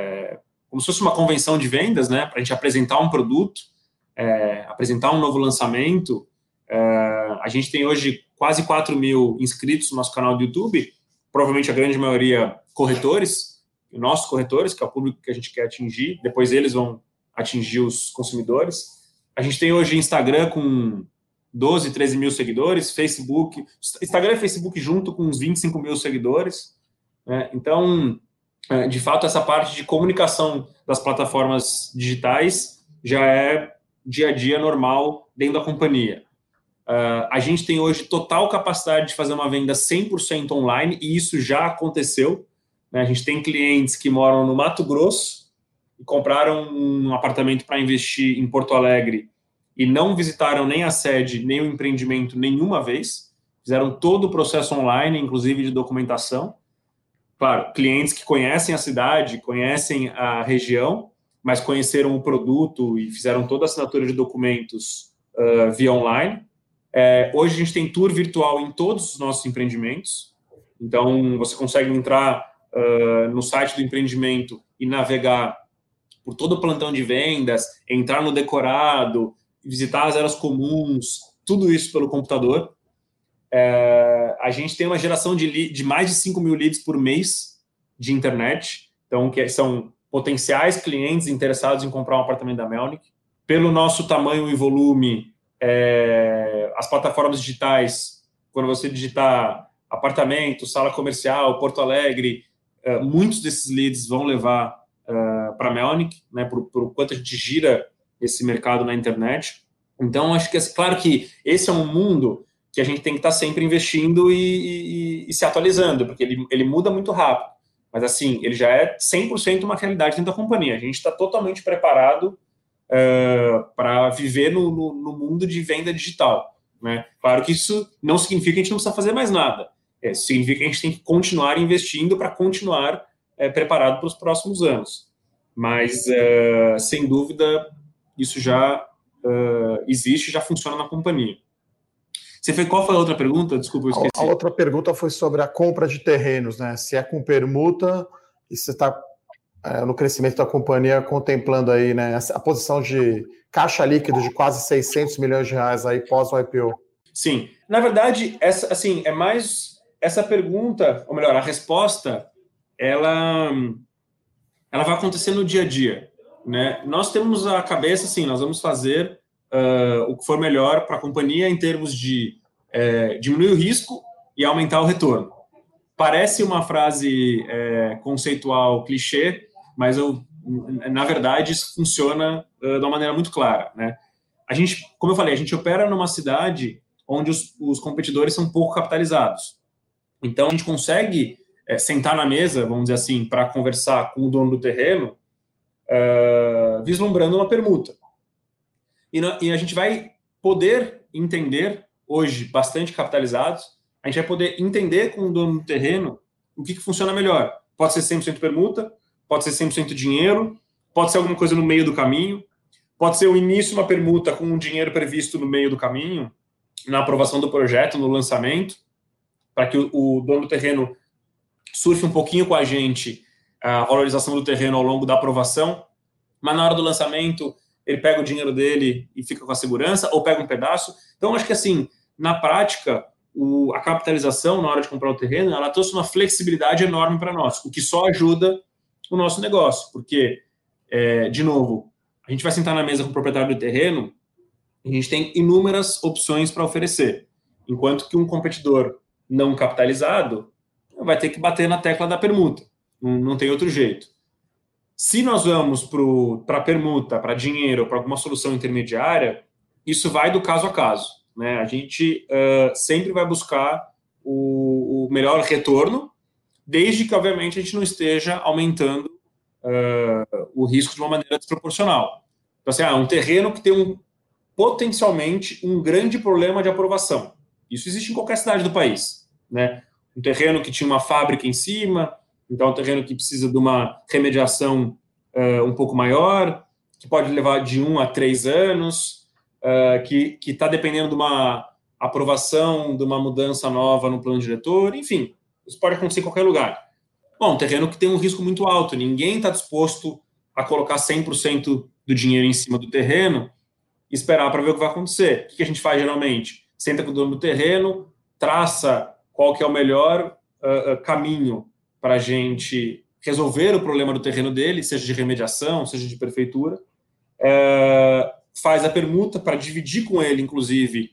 como se fosse uma convenção de vendas, né? Para a gente apresentar um produto, é, apresentar um novo lançamento. É, a gente tem hoje quase 4 mil inscritos no nosso canal do YouTube provavelmente a grande maioria corretores, nossos corretores, que é o público que a gente quer atingir, depois eles vão atingir os consumidores. A gente tem hoje Instagram com 12, 13 mil seguidores, Facebook, Instagram e Facebook junto com uns 25 mil seguidores. Né? Então, de fato, essa parte de comunicação das plataformas digitais já é dia a dia normal dentro da companhia. Uh, a gente tem hoje total capacidade de fazer uma venda 100% online e isso já aconteceu. Né? A gente tem clientes que moram no Mato Grosso e compraram um apartamento para investir em Porto Alegre e não visitaram nem a sede, nem o empreendimento nenhuma vez. Fizeram todo o processo online, inclusive de documentação. Claro, clientes que conhecem a cidade, conhecem a região, mas conheceram o produto e fizeram toda a assinatura de documentos uh, via online. É, hoje a gente tem tour virtual em todos os nossos empreendimentos. Então, você consegue entrar uh, no site do empreendimento e navegar por todo o plantão de vendas, entrar no decorado, visitar as áreas comuns, tudo isso pelo computador. É, a gente tem uma geração de, de mais de 5 mil leads por mês de internet, então que são potenciais clientes interessados em comprar um apartamento da Melnick. Pelo nosso tamanho e volume, é, as plataformas digitais, quando você digitar apartamento, sala comercial, Porto Alegre, é, muitos desses leads vão levar é, para a Melnick, né, por, por quanto a gente gira esse mercado na internet. Então, acho que, é claro que esse é um mundo que a gente tem que estar sempre investindo e, e, e se atualizando, porque ele, ele muda muito rápido. Mas, assim, ele já é 100% uma realidade dentro da companhia. A gente está totalmente preparado uh, para viver no, no, no, mundo de venda digital. Né? Claro que isso não significa que a gente não precisa fazer mais nada. É, significa que a gente tem que continuar investindo para continuar é, preparado para os próximos anos. Mas, uh, sem dúvida, isso já uh, existe, já funciona na companhia. Você fez, qual foi a outra pergunta? Desculpa, eu esqueci. A outra pergunta foi sobre a compra de terrenos, né? Se é com permuta e se está é, no crescimento da companhia contemplando aí, né, a posição de caixa líquido de quase 600 milhões de reais aí pós o IPO. Sim, na verdade, essa, assim, é mais essa pergunta, ou melhor, a resposta, ela, ela vai acontecer no dia a dia, né? Nós temos a cabeça, assim, nós vamos fazer uh, o que for melhor para a companhia em termos de é, diminuir o risco e aumentar o retorno. Parece uma frase é, conceitual clichê, mas eu, na verdade isso funciona uh, de uma maneira muito clara. Né? A gente, como eu falei, a gente opera numa cidade onde os, os competidores são pouco capitalizados. Então a gente consegue é, sentar na mesa, vamos dizer assim, para conversar com o dono do terreno, uh, vislumbrando uma permuta. E, e a gente vai poder entender, hoje, bastante capitalizados, a gente vai poder entender com o dono do terreno o que, que funciona melhor. Pode ser 100% permuta, pode ser 100% dinheiro, pode ser alguma coisa no meio do caminho, pode ser o início de uma permuta com um dinheiro previsto no meio do caminho, na aprovação do projeto, no lançamento, para que o, o dono do terreno surfe um pouquinho com a gente a valorização do terreno ao longo da aprovação, mas na hora do lançamento ele pega o dinheiro dele e fica com a segurança, ou pega um pedaço. Então, acho que assim, na prática, o, a capitalização na hora de comprar o terreno, ela trouxe uma flexibilidade enorme para nós, o que só ajuda o nosso negócio, porque, é, de novo, a gente vai sentar na mesa com o proprietário do terreno, a gente tem inúmeras opções para oferecer, enquanto que um competidor não capitalizado vai ter que bater na tecla da permuta, não, não tem outro jeito. Se nós vamos para permuta, para dinheiro, para alguma solução intermediária, isso vai do caso a caso. Né? A gente uh, sempre vai buscar o, o, melhor retorno, desde que, obviamente, a gente não esteja aumentando uh, o risco de uma maneira desproporcional. Então, assim, ah, um terreno que tem um, potencialmente um grande problema de aprovação. Isso existe em qualquer cidade do país. Né? Um terreno que tinha uma fábrica em cima, então, é um terreno que precisa de uma remediação uh, um pouco maior, que pode levar de um a três anos, uh, que está dependendo de uma aprovação, de uma mudança nova no plano diretor, enfim, isso pode acontecer em qualquer lugar. Bom, um terreno que tem um risco muito alto, ninguém está disposto a colocar 100% do dinheiro em cima do terreno e esperar para ver o que vai acontecer. O que a gente faz geralmente? Senta com o dono do terreno, traça qual que é o melhor uh, caminho para a gente resolver o problema do terreno dele, seja de remediação, seja de prefeitura, uh, faz a permuta para dividir com ele, inclusive,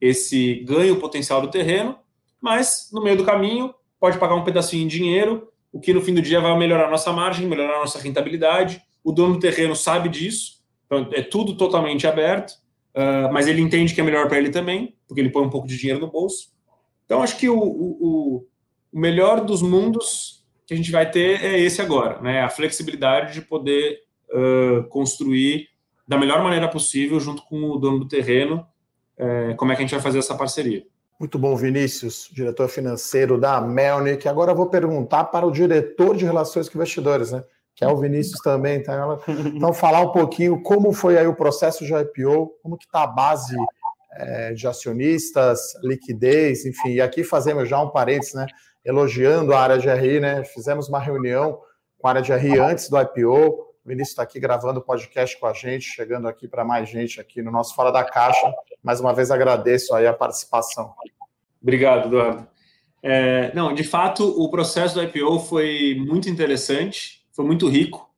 esse ganho potencial do terreno, mas no meio do caminho pode pagar um pedacinho em dinheiro, o que no fim do dia vai melhorar nossa margem, melhorar nossa rentabilidade. O dono do terreno sabe disso, então é tudo totalmente aberto, uh, mas ele entende que é melhor para ele também, porque ele põe um pouco de dinheiro no bolso. Então acho que o, o, o melhor dos mundos que a gente vai ter é esse agora, né? A flexibilidade de poder uh, construir da melhor maneira possível junto com o dono do terreno é, como é que a gente vai fazer essa parceria. Muito bom, Vinícius, diretor financeiro da Melnick. Agora eu vou perguntar para o diretor de relações com investidores, né? Que é o Vinícius também. Tá? Então, falar um pouquinho como foi aí o processo de IPO, como que está a base é, de acionistas, liquidez, enfim. E aqui fazemos já um parênteses, né? Elogiando a área de RI, né? Fizemos uma reunião com a área de RI antes do IPO, o Vinícius está aqui gravando o podcast com a gente, chegando aqui para mais gente aqui no nosso Fora da Caixa. Mais uma vez agradeço aí a participação. Obrigado, Eduardo. É, não, de fato, o processo do IPO foi muito interessante, foi muito rico.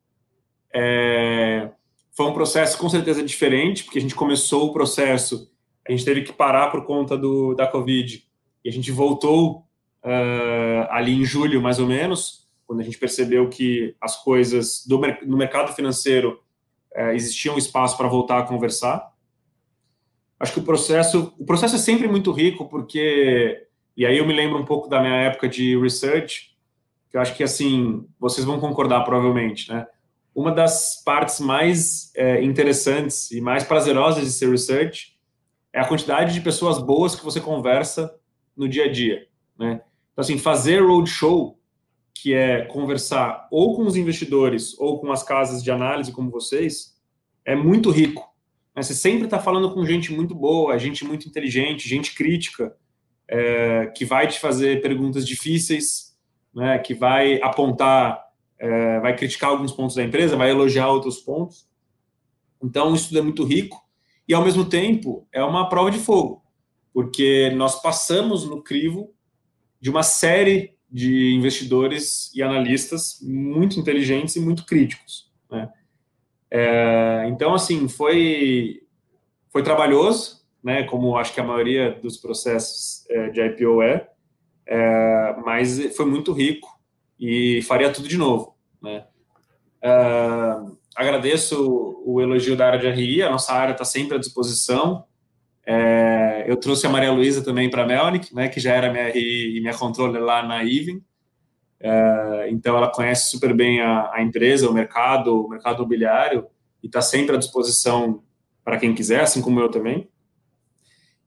É, foi um processo com certeza diferente, porque a gente começou o processo, a gente teve que parar por conta do, da Covid, e a gente voltou uh, ali em julho, mais ou menos, quando a gente percebeu que as coisas do, no mercado financeiro é, existia um espaço para voltar a conversar. Acho que o processo, o processo é sempre muito rico, porque, e aí eu me lembro um pouco da minha época de research, que eu acho que, assim, vocês vão concordar provavelmente, né? Uma das partes mais é, interessantes e mais prazerosas de ser research é a quantidade de pessoas boas que você conversa no dia a dia, né? Então, assim, fazer roadshow que é conversar ou com os investidores ou com as casas de análise como vocês, é muito rico. Né? Você sempre está falando com gente muito boa, gente muito inteligente, gente crítica, é, que vai te fazer perguntas difíceis, né, que vai apontar, é, vai criticar alguns pontos da empresa, vai elogiar outros pontos. Então, isso é muito rico e, ao mesmo tempo, é uma prova de fogo, porque nós passamos no crivo de uma série de investidores e analistas muito inteligentes e muito críticos. Né? É, então, assim, foi, foi trabalhoso, né, como acho que a maioria dos processos é, de IPO é, é, mas foi muito rico e faria tudo de novo. Né? É, agradeço o elogio da área de RI, a nossa área está sempre à disposição. É, eu trouxe a Maria Luísa também para Melnick, né, que já era minha RI e minha controller lá na Even. É, então, ela conhece super bem a, a, empresa, o mercado, o mercado imobiliário, e está sempre à disposição para quem quiser, assim como eu também.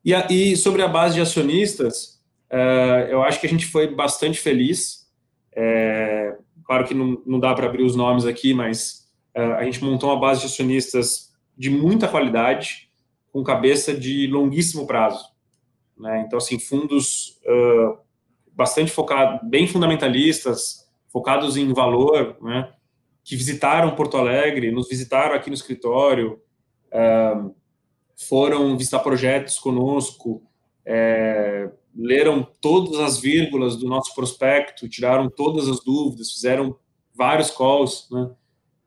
E, a, e sobre a base de acionistas, é, eu acho que a gente foi bastante feliz. É, claro que não, não dá para abrir os nomes aqui, mas é, a gente montou uma base de acionistas de muita qualidade, com cabeça de longuíssimo prazo. Né? Então, assim, fundos uh, bastante focados, bem fundamentalistas, focados em valor, né? que visitaram Porto Alegre, nos visitaram aqui no escritório, uh, foram visitar projetos conosco, leram todas as vírgulas do nosso prospecto, tiraram todas as dúvidas, fizeram vários calls, né?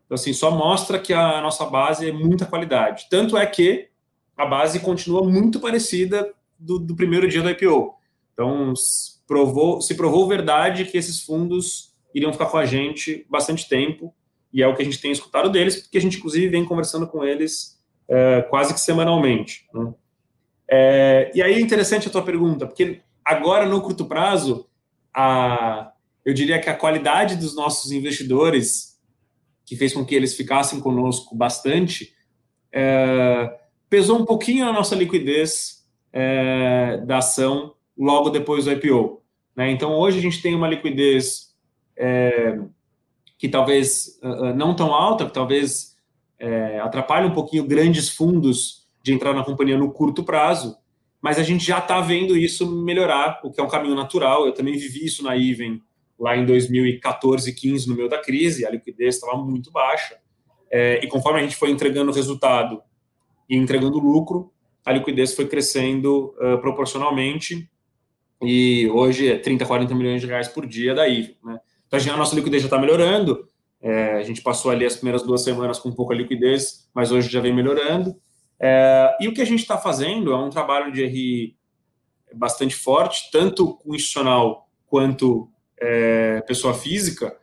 Então, assim, só mostra que a nossa base é muita qualidade. Tanto é que a base continua muito parecida do, do primeiro dia do IPO. Então, se provou, se provou verdade que esses fundos iriam ficar com a gente bastante tempo, e é o que a gente tem escutado deles, porque a gente, inclusive, vem conversando com eles é, quase que semanalmente. Né? É, e aí é interessante a tua pergunta, porque agora, no curto prazo, a, eu diria que a qualidade dos nossos investidores, que fez com que eles ficassem conosco bastante, é, pesou um pouquinho na nossa liquidez é, da ação logo depois do IPO. Né? Então, hoje a gente tem uma liquidez é, que talvez uh, não tão alta, que talvez é, atrapalhe um pouquinho grandes fundos de entrar na companhia no curto prazo, mas a gente já está vendo isso melhorar, o que é um caminho natural. Eu também vivi isso na Even lá em 2014, 15, no meio da crise, a liquidez estava muito baixa. É, e conforme a gente foi entregando resultado e entregando lucro, a liquidez foi crescendo uh, proporcionalmente e hoje é 30, 40 milhões de reais por dia da IVE. Né? Então, a nossa liquidez já está melhorando, é, a gente passou ali as primeiras duas semanas com pouca liquidez, mas hoje já vem melhorando. É, e o que a gente está fazendo é um trabalho de RI bastante forte, tanto institucional quanto é, pessoa física.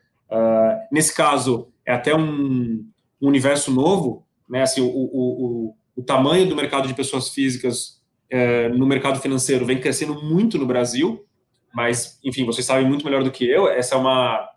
Nesse caso, é até um, universo novo, né? Assim, o, o, o tamanho do mercado de pessoas físicas é, no mercado financeiro vem crescendo muito no Brasil, mas, enfim, vocês sabem muito melhor do que eu, essa é uma,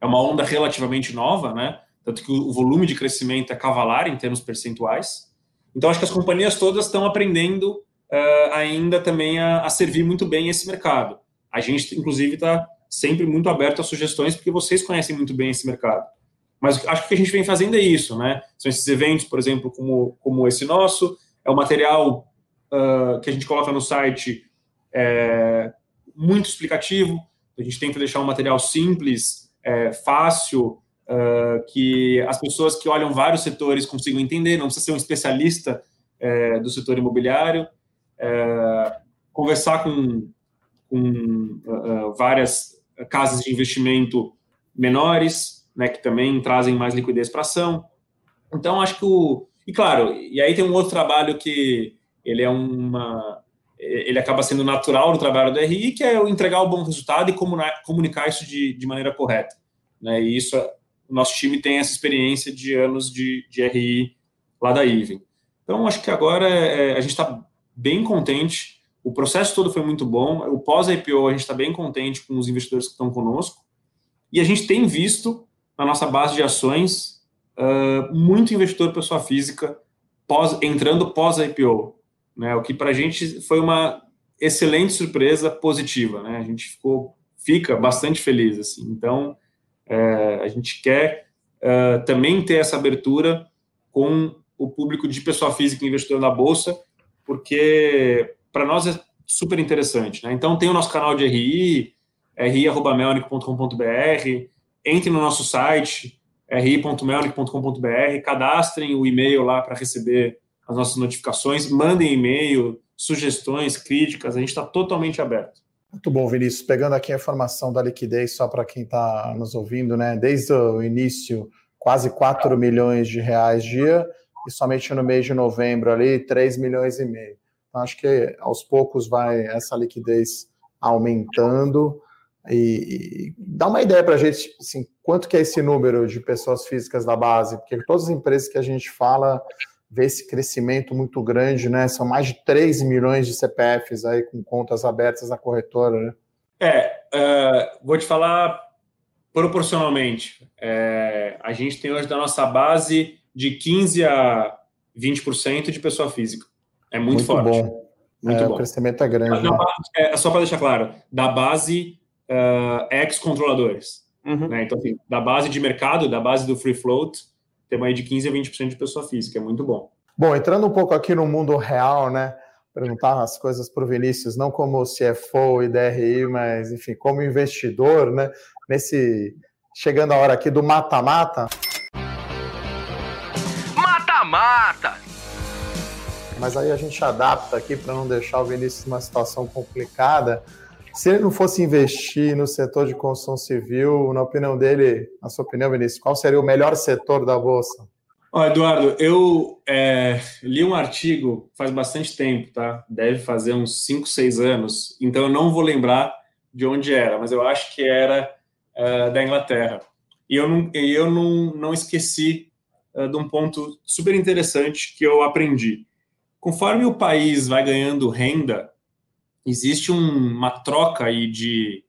é uma onda relativamente nova, né? Tanto que o volume de crescimento é cavalar em termos percentuais. Então, acho que as companhias todas estão aprendendo uh, ainda também a, a, servir muito bem esse mercado. A gente, inclusive, está sempre muito aberto a sugestões, porque vocês conhecem muito bem esse mercado. Mas acho que o que a gente vem fazendo é isso, né? São esses eventos, por exemplo, como, como esse nosso, é o material uh, que a gente coloca no site é, muito explicativo, a gente tenta deixar um material simples, é, fácil, uh, que as pessoas que olham vários setores consigam entender, não precisa ser um especialista é, do setor imobiliário, é, conversar com, com uh, várias casas de investimento menores, né, que também trazem mais liquidez para ação. Então, acho que o. E claro, e aí tem um outro trabalho que ele é uma. Ele acaba sendo natural no trabalho do RI, que é entregar o bom resultado e comunicar isso de, de maneira correta. Né? E isso, o nosso time tem essa experiência de anos de, de RI lá da IVEN. Então, acho que agora é, a gente está bem contente. O processo todo foi muito bom. O pós-IPO, a gente está bem contente com os investidores que estão conosco. E a gente tem visto na nossa base de ações uh, muito investidor pessoa física pós, entrando pós-IPO. Né? O que para a gente foi uma excelente surpresa positiva. Né? A gente ficou, fica bastante feliz. Assim. Então, é, a gente quer uh, também ter essa abertura com o público de pessoa física investidor na Bolsa, porque para nós é super interessante. Né? Então, tem o nosso canal de RI, ri.melnic.com.br, entre no nosso site, ri.melnic.com.br, cadastrem o e-mail lá para receber as nossas notificações, mandem e-mail, sugestões, críticas, a gente está totalmente aberto. Muito bom, Vinícius. Pegando aqui a informação da liquidez, só para quem está nos ouvindo, né? Desde o início, quase 4 milhões de reais dia, e somente no mês de novembro ali, 3 milhões e meio. Então, acho que aos poucos vai essa liquidez aumentando. E, e dá uma ideia para a gente, assim, quanto que é esse número de pessoas físicas da base? Porque todas as empresas que a gente fala vê esse crescimento muito grande, né? São mais de 3 milhões de CPFs aí com contas abertas na corretora, né? É, uh, vou te falar proporcionalmente. É, a gente tem hoje da nossa base de 15 a 20% de pessoa física. É muito, muito forte. Bom. Muito é, bom. O crescimento é grande. Né? É, só para deixar claro, da base uh, ex-controladores. Uhum. Né? Então, assim, da base de mercado, da base do free float, temos aí de 15% a 20% de pessoa física, é muito bom. Bom, entrando um pouco aqui no mundo real, né? Perguntar as coisas para o Vinícius, não como CFO e DRI, mas, enfim, como investidor, né? Nesse. Chegando a hora aqui do mata-mata. Mata-mata! Mas aí a gente adapta aqui para não deixar o Vinícius numa situação complicada. Se ele não fosse investir no setor de construção civil, na opinião dele, na sua opinião, Vinícius, qual seria o melhor setor da Bolsa? Ó, Eduardo, eu é, li um artigo faz bastante tempo, tá? Deve fazer uns 5, 6 anos, então eu não vou lembrar de onde era, mas eu acho que era é, da Inglaterra. E eu não, eu não, não esqueci é, de um ponto super interessante que eu aprendi. Conforme o país vai ganhando renda, existe um, uma troca aí de,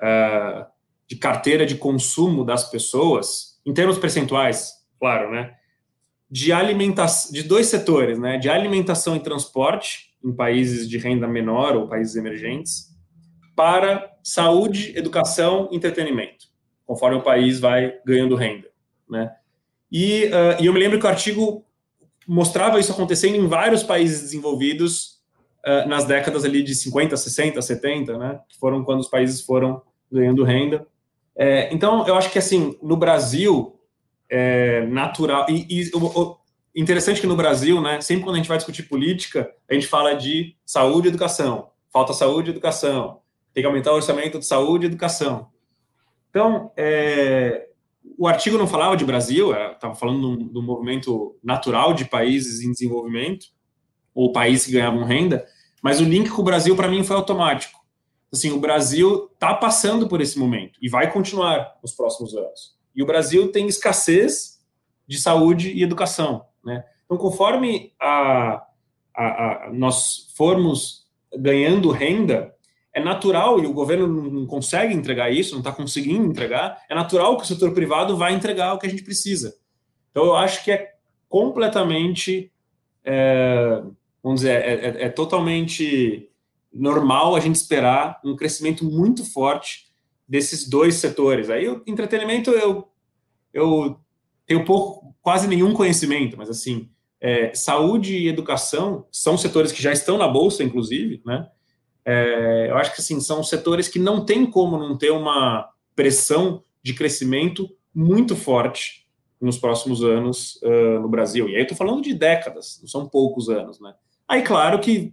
uh, de carteira de consumo das pessoas, em termos percentuais, claro, né? De alimentação, de dois setores, né? De alimentação e transporte, em países de renda menor ou países emergentes, para saúde, educação entretenimento, conforme o país vai ganhando renda, né? E, uh, e eu me lembro que o artigo mostrava isso acontecendo em vários países desenvolvidos uh, nas décadas ali de 50, 60, 70, né, que foram quando os países foram ganhando renda. É, então, eu acho que, assim, no Brasil, é natural... E, e o, interessante que no Brasil, né, sempre quando a gente vai discutir política, a gente fala de saúde e educação, falta saúde e educação, tem que aumentar o orçamento de saúde e educação. Então, é, o artigo não falava de Brasil, estava falando do, do movimento natural de países em desenvolvimento, ou países que ganhavam renda, mas o link com o Brasil, para mim, foi automático. Assim, o Brasil está passando por esse momento e vai continuar nos próximos anos. E o Brasil tem escassez de saúde e educação. Né? Então, conforme a, a, a, nós formos ganhando renda, é natural, e o governo não consegue entregar isso, não está conseguindo entregar, é natural que o setor privado vai entregar o que a gente precisa. Então, eu acho que é completamente, é, vamos dizer, é, é, é totalmente normal a gente esperar um crescimento muito forte desses dois setores. Aí, o entretenimento, eu, eu tenho pouco, quase nenhum conhecimento, mas assim, é, saúde e educação são setores que já estão na bolsa, inclusive, né? É, eu acho que assim, são setores que não tem como não ter uma pressão de crescimento muito forte nos próximos anos uh, no Brasil. E aí eu estou falando de décadas, não são poucos anos, né? Aí, claro que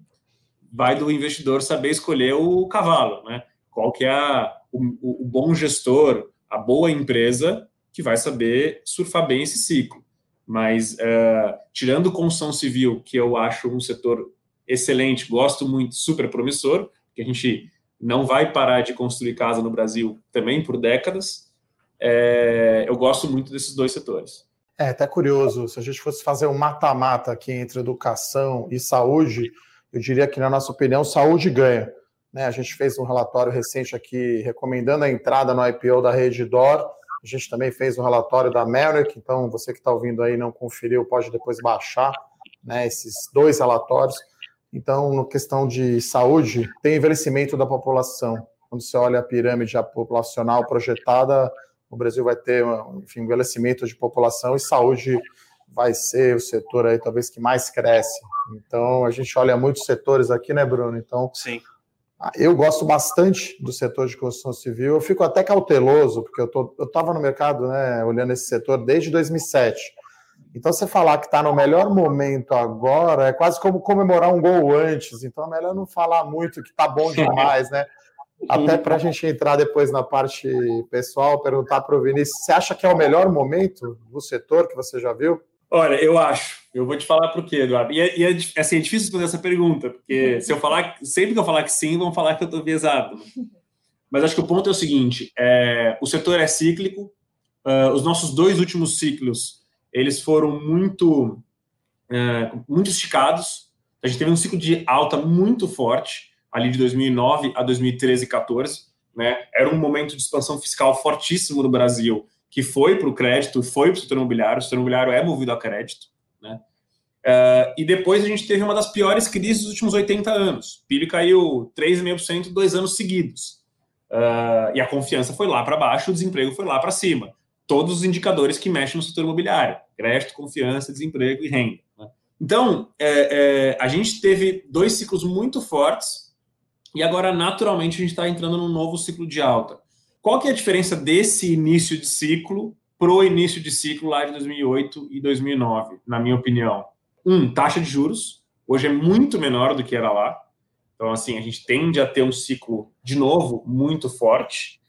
vai do investidor saber escolher o cavalo, né? Qual que é a, o, o bom gestor, a boa empresa que vai saber surfar bem esse ciclo. Mas, uh, tirando construção civil, que eu acho um setor excelente, gosto muito, super promissor, que a gente não vai parar de construir casa no Brasil também por décadas. É, eu gosto muito desses dois setores. É até curioso, se a gente fosse fazer um mata-mata aqui entre educação e saúde, eu diria que, na nossa opinião, saúde ganha. Né? A gente fez um relatório recente aqui recomendando a entrada no IPO da Rede Dor. A gente também fez um relatório da Merrick, então você que está ouvindo aí não conferiu, pode depois baixar né, esses dois relatórios. Então, na questão de saúde, tem envelhecimento da população. Quando você olha a pirâmide populacional projetada, o Brasil vai ter enfim, envelhecimento de população e saúde vai ser o setor aí talvez que mais cresce. Então, a gente olha muitos setores aqui, né, Bruno? Então, Sim. Eu gosto bastante do setor de construção civil. Eu fico até cauteloso, porque eu estava no mercado, né, olhando esse setor desde 2007. Então, você falar que está no melhor momento agora é quase como comemorar um gol antes. Então, é melhor não falar muito que está bom demais, né? Até para a gente entrar depois na parte pessoal, perguntar para o Vinícius: você acha que é o melhor momento do setor que você já viu? Olha, eu acho. Eu vou te falar por quê, Eduardo. E, é, e é, assim, é difícil responder essa pergunta, porque se eu falar, sempre que eu falar que sim, vão falar que eu estou viesado. Mas acho que o ponto é o seguinte: é, o setor é cíclico. Uh, os nossos dois últimos ciclos eles foram muito, é, muito esticados. A gente teve um ciclo de alta muito forte, ali de 2009 a 2013 e 14. Né? Era um momento de expansão fiscal fortíssimo no Brasil, que foi para o crédito, foi para o setor imobiliário. O setor imobiliário é movido a crédito. Né? Uh, e depois a gente teve uma das piores crises dos últimos 80 anos. O PIB caiu 3,5% dois anos seguidos. Uh, e a confiança foi lá para baixo, o desemprego foi lá para cima todos os indicadores que mexem no setor imobiliário: crédito, confiança, desemprego e renda. Né? Então, é, é, a gente teve dois ciclos muito fortes e agora, naturalmente, a gente está entrando num novo ciclo de alta. Qual que é a diferença desse início de ciclo para o início de ciclo lá de 2008 e 2009, na minha opinião? Um, taxa de juros. Hoje é muito menor do que era lá. Então, assim, a gente tende a ter um ciclo, de novo, muito forte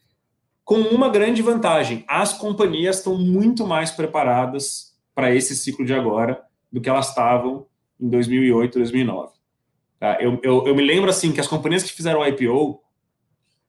com uma grande vantagem: as companhias estão muito mais preparadas para esse ciclo de agora do que elas estavam em 2008, 2009. Tá? Eu, eu, eu, me lembro assim que as companhias que fizeram o IPO,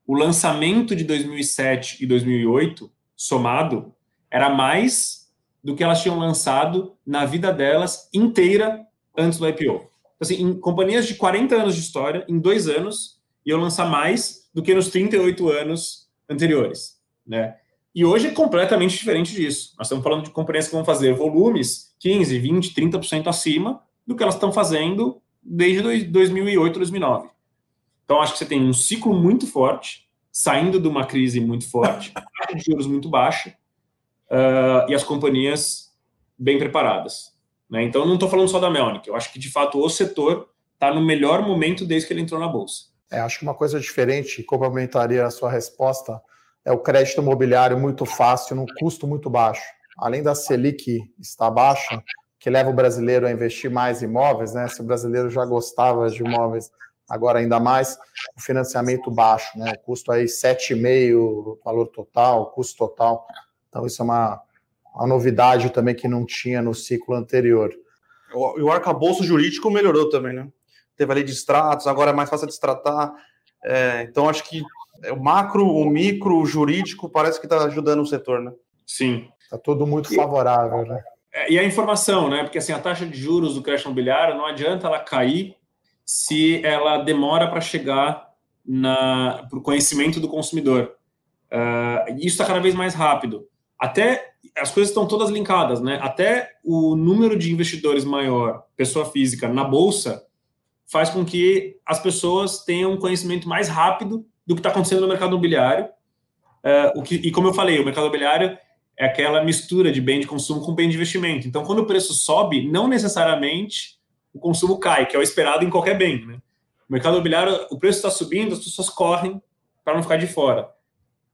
o lançamento de 2007 e 2008 somado era mais do que elas tinham lançado na vida delas inteira antes do IPO. Assim, em companhias de 40 anos de história, em dois anos, iam lançar mais do que nos 38 anos anteriores, né? E hoje é completamente diferente disso. Nós estamos falando de companhias que vão fazer volumes 15, 20, 30% acima do que elas estão fazendo desde 2008, 2009. Então, acho que você tem um ciclo muito forte, saindo de uma crise muito forte, taxa de juros muito baixa, uh, e as companhias bem preparadas. Né? Então, não estou falando só da Melnick, eu acho que, de fato, o setor está no melhor momento desde que ele entrou na Bolsa. É, acho que uma coisa diferente, complementaria a sua resposta, é o crédito imobiliário muito fácil, num custo muito baixo. Além da Selic estar baixa, que leva o brasileiro a investir mais em imóveis, né? Se o brasileiro já gostava de imóveis, agora ainda mais, o financiamento baixo, né? Custo aí 7,5 valor total, custo total. Então, isso é uma, uma novidade também que não tinha no ciclo anterior. E o arcabouço jurídico melhorou também, né? Teve ali de extratos, agora é mais fácil de extratar. É, então, acho que o macro, o micro, o jurídico parece que está ajudando o setor, né? Sim. Está tudo muito favorável, né? É, e a informação, né? Porque assim, a taxa de juros do crédito imobiliário não adianta ela cair se ela demora para chegar para o conhecimento do consumidor. Uh, isso está cada vez mais rápido. Até as coisas estão todas linkadas, né? Até o número de investidores maior, pessoa física, na bolsa, faz com que as pessoas tenham um conhecimento mais rápido do que está acontecendo no mercado imobiliário. Uh, o que, e como eu falei, o mercado imobiliário é aquela mistura de bem de consumo com bem de investimento. Então, quando o preço sobe, não necessariamente o consumo cai, que é o esperado em qualquer bem. Né? O mercado imobiliário, o preço está subindo, as pessoas correm para não ficar de fora.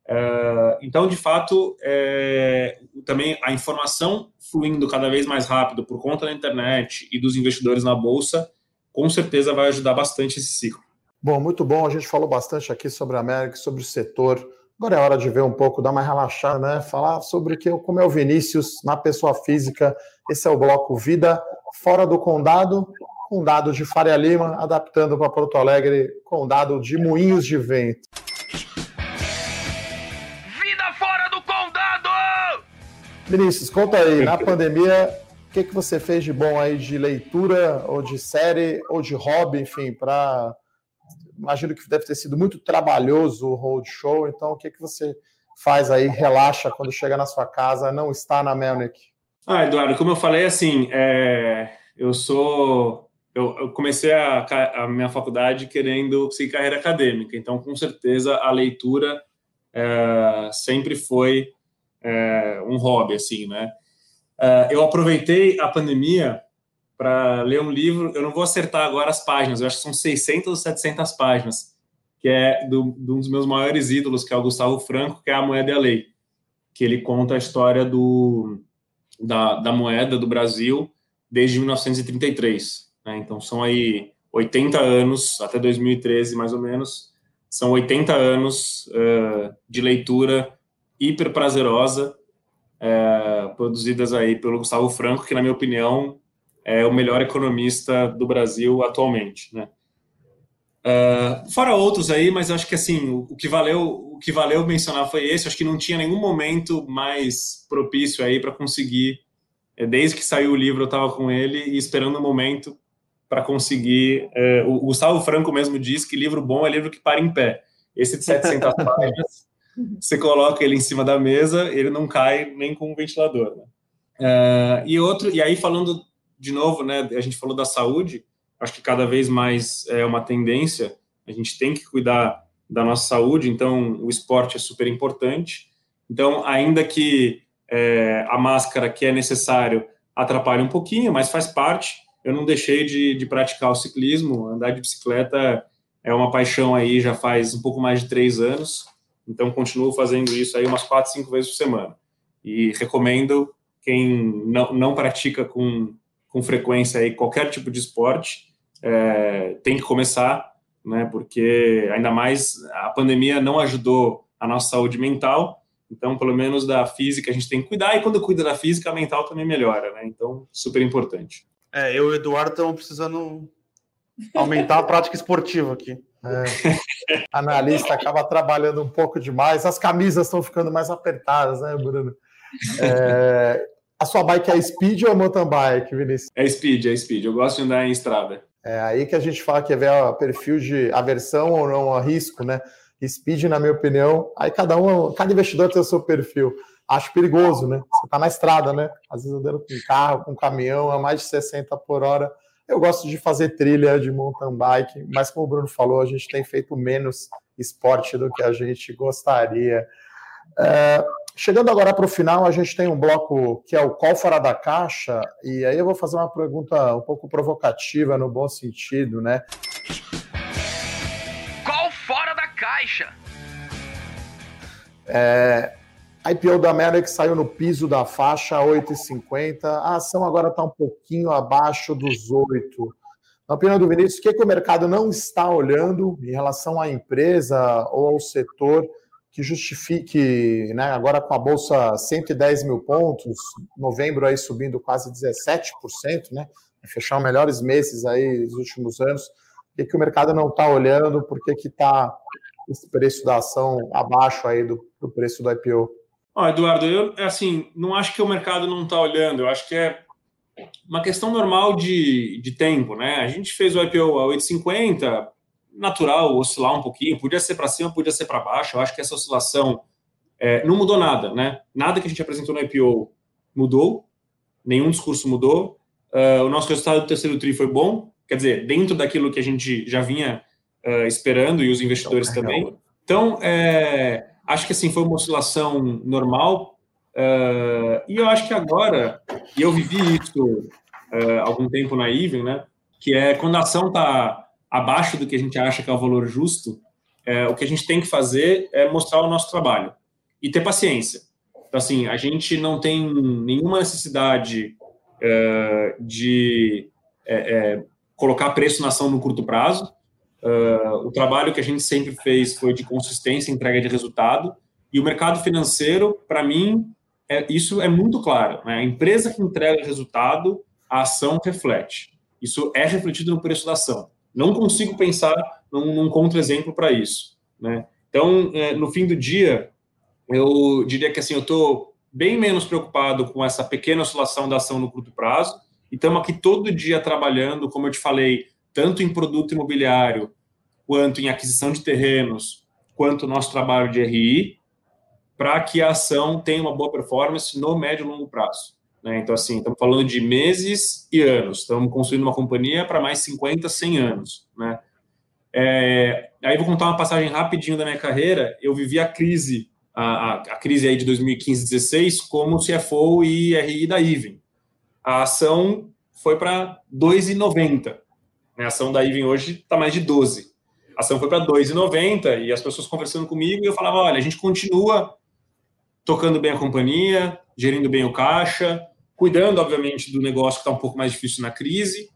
Uh, então, de fato, é, também a informação fluindo cada vez mais rápido por conta da internet e dos investidores na bolsa, com certeza vai ajudar bastante esse ciclo. Bom, muito bom. A gente falou bastante aqui sobre a América, sobre o setor. Agora é hora de ver um pouco, dar uma relaxada, né? Falar sobre que, como é o Vinícius na pessoa física. Esse é o bloco Vida Fora do Condado, Condado de Faria Lima, adaptando para Porto Alegre, Condado de Moinhos de Vento. Vida fora do Condado! Vinícius, conta aí, na pandemia, o que, que você fez de bom aí de leitura, ou de série, ou de hobby, enfim, para imagino que deve ter sido muito trabalhoso o roadshow, então o que, que você faz aí, relaxa quando chega na sua casa, não está na Melnick? Ah, Eduardo, como eu falei, assim, é, eu sou... Eu, eu comecei a, a, minha faculdade querendo seguir carreira acadêmica, então, com certeza, a leitura é, sempre foi é, um hobby, assim, né? É, eu aproveitei a pandemia para ler um livro. Eu não vou acertar agora as páginas, eu acho que são 600 ou 700 páginas, que é do, de um dos meus maiores ídolos, que é o Gustavo Franco, que é A Moeda e a Lei, que ele conta a história do, da, da moeda do Brasil desde 1933. Né? Então, são aí 80 anos, até 2013, mais ou menos, são 80 anos uh, de leitura hiper prazerosa, uh, produzidas aí pelo Gustavo Franco, que, na minha opinião, é o melhor economista do Brasil atualmente, né? Uh, fora outros aí, mas acho que assim o, o, que valeu o que valeu mencionar foi esse. Acho que não tinha nenhum momento mais propício aí para conseguir. É, desde que saiu o livro, eu estava com ele e esperando o um momento para conseguir. É, o, o Gustavo Franco mesmo diz que livro bom é livro que para em pé. Esse de 700 páginas, você coloca ele em cima da mesa, ele não cai nem com um ventilador. Né? Uh, e outro, e aí falando de novo, né, a gente falou da saúde, acho que cada vez mais é uma tendência, a gente tem que cuidar da nossa saúde, então o esporte é super importante. Então, ainda que é, a máscara que é necessário atrapalhe um pouquinho, mas faz parte, eu não deixei de, de praticar o ciclismo, andar de bicicleta é uma paixão aí já faz um pouco mais de três anos, então continuo fazendo isso aí umas quatro, cinco vezes por semana. E recomendo quem não, não pratica com com frequência aí qualquer tipo de esporte, é, tem que começar, né? Porque ainda mais a pandemia não ajudou a nossa saúde mental, então pelo menos da física a gente tem que cuidar e quando cuida da física a mental também melhora, né? Então super importante. É, eu e o Eduardo estamos precisando aumentar a prática esportiva aqui. É. Analista acaba trabalhando um pouco demais, as camisas estão ficando mais apertadas, né, Bruno? É, a sua bike é speed ou é mountain bike, Vinícius? É speed, é speed. Eu gosto de andar em estrada. É aí que a gente fala que é ver o perfil de aversão ou não a risco, né? Speed, na minha opinião, aí cada um, cada investidor tem o seu perfil. Acho perigoso, né? Você tá na estrada, né? Às vezes andando com carro, com caminhão a mais de 60 por hora. Eu gosto de fazer trilha de mountain bike, mas como o Bruno falou, a gente tem feito menos esporte do que a gente gostaria. É, Chegando agora para o final, a gente tem um bloco que é o qual fora da caixa, e aí eu vou fazer uma pergunta um pouco provocativa no bom sentido, né? Qual fora da caixa? É, a IPO da Merck saiu no piso da faixa 8,50. A ação agora está um pouquinho abaixo dos 8. Na opinião do Vinícius, o que, que o mercado não está olhando em relação à empresa ou ao setor que justifique, né, agora com a Bolsa 110 mil pontos, novembro aí subindo quase 17%, né, fechar os melhores meses aí dos últimos anos, o que, o mercado não está olhando, por que está esse preço da ação abaixo aí do, do preço do IPO? Ó, Eduardo, eu assim, não acho que o mercado não está olhando, eu acho que é uma questão normal de, de tempo, né? A gente fez o IPO a 8,50, natural oscilar um pouquinho, podia ser para cima, podia ser para baixo. Eu acho que essa oscilação é, não mudou nada, né? Nada que a gente apresentou no IPO mudou, nenhum discurso mudou. Uh, o nosso resultado do terceiro TRI foi bom, quer dizer, dentro daquilo que a gente já vinha uh, esperando e os investidores também. Então, é, acho que assim foi uma oscilação normal. Uh, e eu acho que agora, e eu vivi isso algum tempo na Even, né? Que é quando a ação está abaixo do que a gente acha que é o valor justo, é, o que a gente tem que fazer é mostrar o nosso trabalho e ter paciência. Então, assim, a gente não tem nenhuma necessidade é, de é, é colocar preço na ação no curto prazo. É, o trabalho que a gente sempre fez foi de consistência, entrega de resultado. E o mercado financeiro, para mim, é, isso é muito claro. Né? A empresa que entrega resultado, a ação reflete. Isso é refletido no preço da ação. Não consigo pensar num, num contra-exemplo para isso. Né? Então, é, no fim do dia, eu diria que assim, eu estou bem menos preocupado com essa pequena oscilação da ação no curto prazo, e estamos aqui todo dia trabalhando, como eu te falei, tanto em produto imobiliário, quanto em aquisição de terrenos, quanto nosso trabalho de RI, para que a ação tenha uma boa performance no médio e longo prazo. Né? Então, assim, estamos falando de meses e anos. Estamos construindo uma companhia para mais 50, 100 anos. Né? É, aí vou contar uma passagem rapidinho da minha carreira. Eu vivi a crise, a, a, crise aí de 2015, 16, como CFO e RI da Even. A ação foi para 2,90. Né? A ação da Even hoje está mais de 12. A ação foi para 2,90 e as pessoas conversando comigo e eu falava, olha, a gente continua tocando bem a companhia, gerindo bem o caixa, cuidando, obviamente, do negócio que está um pouco mais difícil na crise.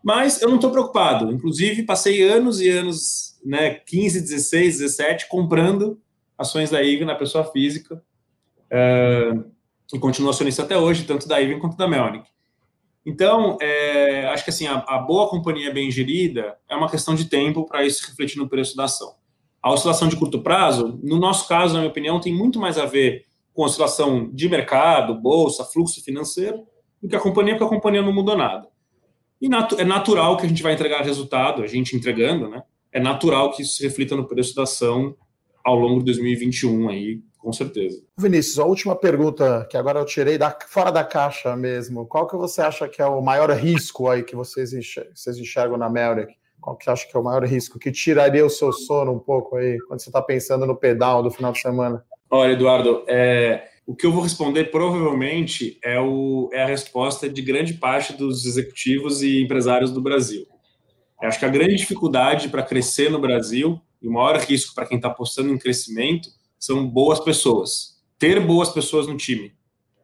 Mas eu não estou preocupado. Inclusive, passei anos e anos, né, 15, 16, 17, comprando ações da IVE na pessoa física. Uh, e continuo acionista até hoje, tanto da IVE quanto da Melnick. Então, é, acho que assim, a, a, boa companhia bem gerida é uma questão de tempo para isso refletir no preço da ação. A oscilação de curto prazo, no nosso caso, na minha opinião, tem muito mais a ver com oscilação de mercado, bolsa, fluxo financeiro, do que a companhia, porque a companhia não mudou nada. E natu é natural que a gente vai entregar resultado, a gente entregando, né? É natural que isso se reflita no preço da ação ao longo de 2021 aí, com certeza. Vinícius, a última pergunta que agora eu tirei da, fora da caixa mesmo. Qual que você acha que é o maior risco aí que vocês enxergam, vocês enxergam na Melrick? Qual que acha que é o maior risco que tiraria o seu sono um pouco aí quando você está pensando no pedal do final de semana? Olha, Eduardo, é, o que eu vou responder provavelmente é, o, é a resposta de grande parte dos executivos e empresários do Brasil. Eu acho que a grande dificuldade para crescer no Brasil e o maior risco para quem está apostando em crescimento são boas pessoas. Ter boas pessoas no time.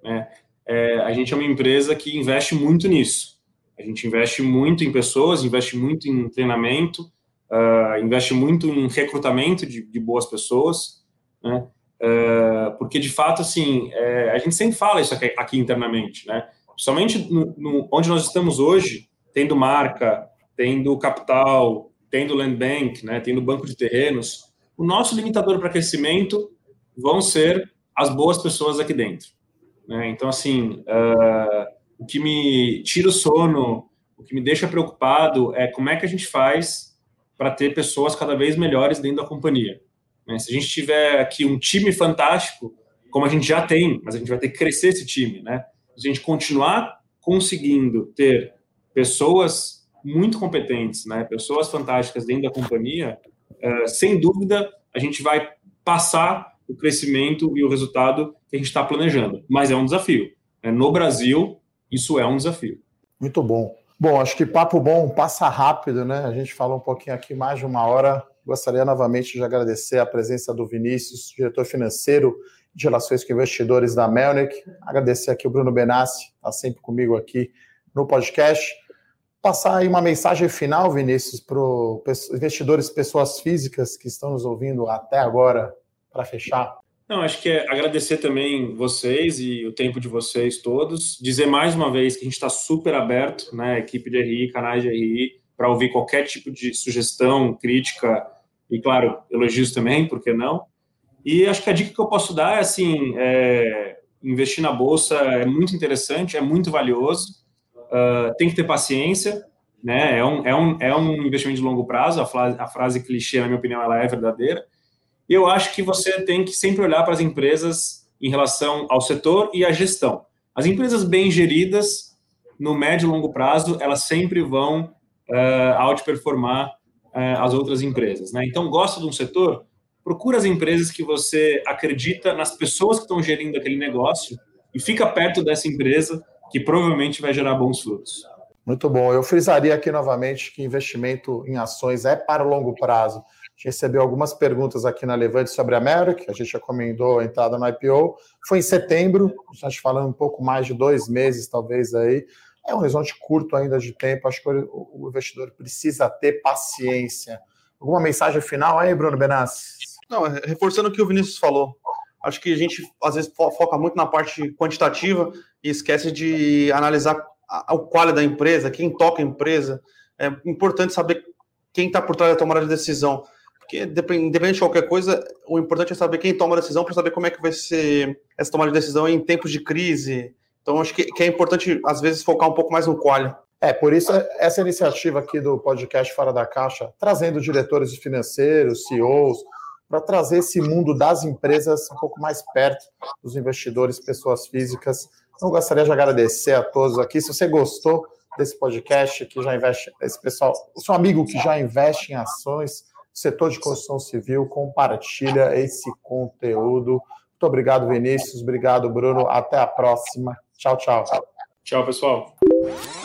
Né? É, a gente é uma empresa que investe muito nisso. A gente investe muito em pessoas, investe muito em treinamento, uh, investe muito em recrutamento de, de boas pessoas. Né? Uh, porque de fato, assim, é, a gente sempre fala isso aqui, aqui internamente, né? Somente onde nós estamos hoje, tendo marca, tendo capital, tendo land bank, né, tendo banco de terrenos, o nosso limitador para crescimento vão ser as boas pessoas aqui dentro. Né? Então, assim, uh, o que me tira o sono, o que me deixa preocupado é como é que a gente faz para ter pessoas cada vez melhores dentro da companhia. Né? Se a gente tiver aqui um time fantástico, como a gente já tem, mas a gente vai ter que crescer esse time, né? Se a gente continuar conseguindo ter pessoas muito competentes, né? Pessoas fantásticas dentro da companhia, uh, sem dúvida a gente vai passar o crescimento e o resultado que a gente está planejando. Mas é um desafio. Né? No Brasil, isso é um desafio. Muito bom. Bom, acho que papo bom passa rápido, né? A gente falou um pouquinho aqui mais de uma hora. Gostaria novamente de agradecer a presença do Vinícius, diretor financeiro de relações com investidores da Melnick. Agradecer aqui o Bruno Benassi, está sempre comigo aqui no podcast. passar aí uma mensagem final, Vinícius, para os investidores, pessoas físicas que estão nos ouvindo até agora, para fechar. Não, acho que é agradecer também vocês e o tempo de vocês todos. Dizer mais uma vez que a gente está super aberto, né, equipe de RI, canais de RI, para ouvir qualquer tipo de sugestão, crítica e, claro, elogios também, por que não? E acho que a dica que eu posso dar é assim: é, investir na bolsa é muito interessante, é muito valioso, uh, tem que ter paciência, né? É um, é um, é um investimento de longo prazo. A frase, a frase clichê, na minha opinião, ela é verdadeira. E eu acho que você tem que sempre olhar para as empresas em relação ao setor e à gestão. As empresas bem geridas, no médio e longo prazo, elas sempre vão uh, outperformar uh, as outras empresas. Né? Então, gosta de um setor? Procura as empresas que você acredita nas pessoas que estão gerindo aquele negócio e fica perto dessa empresa que provavelmente vai gerar bons frutos. Muito bom. Eu frisaria aqui novamente que investimento em ações é para longo prazo gente recebeu algumas perguntas aqui na Levante sobre a América, a gente já comentou a entrada no IPO. Foi em setembro, a gente falando um pouco mais de dois meses, talvez aí. É um horizonte curto ainda de tempo, acho que o investidor precisa ter paciência. Alguma mensagem final aí, Bruno Benassi? Não, reforçando o que o Vinícius falou. Acho que a gente às vezes foca muito na parte quantitativa e esquece de analisar o qual da empresa, quem toca a empresa. É importante saber quem está por trás da tomada de decisão. Porque, independente de qualquer coisa, o importante é saber quem toma a decisão para saber como é que vai ser essa tomada de decisão em tempos de crise. Então, acho que, que é importante, às vezes, focar um pouco mais no qual. É, por isso, essa iniciativa aqui do podcast Fora da Caixa, trazendo diretores financeiros, CEOs, para trazer esse mundo das empresas um pouco mais perto dos investidores, pessoas físicas. Então, gostaria de agradecer a todos aqui. Se você gostou desse podcast, que já investe, esse pessoal, o seu amigo que já investe em ações, setor de construção civil, compartilha esse conteúdo. Muito obrigado, Vinícius. Obrigado, Bruno. Até a próxima. Tchau, tchau. Tchau, pessoal.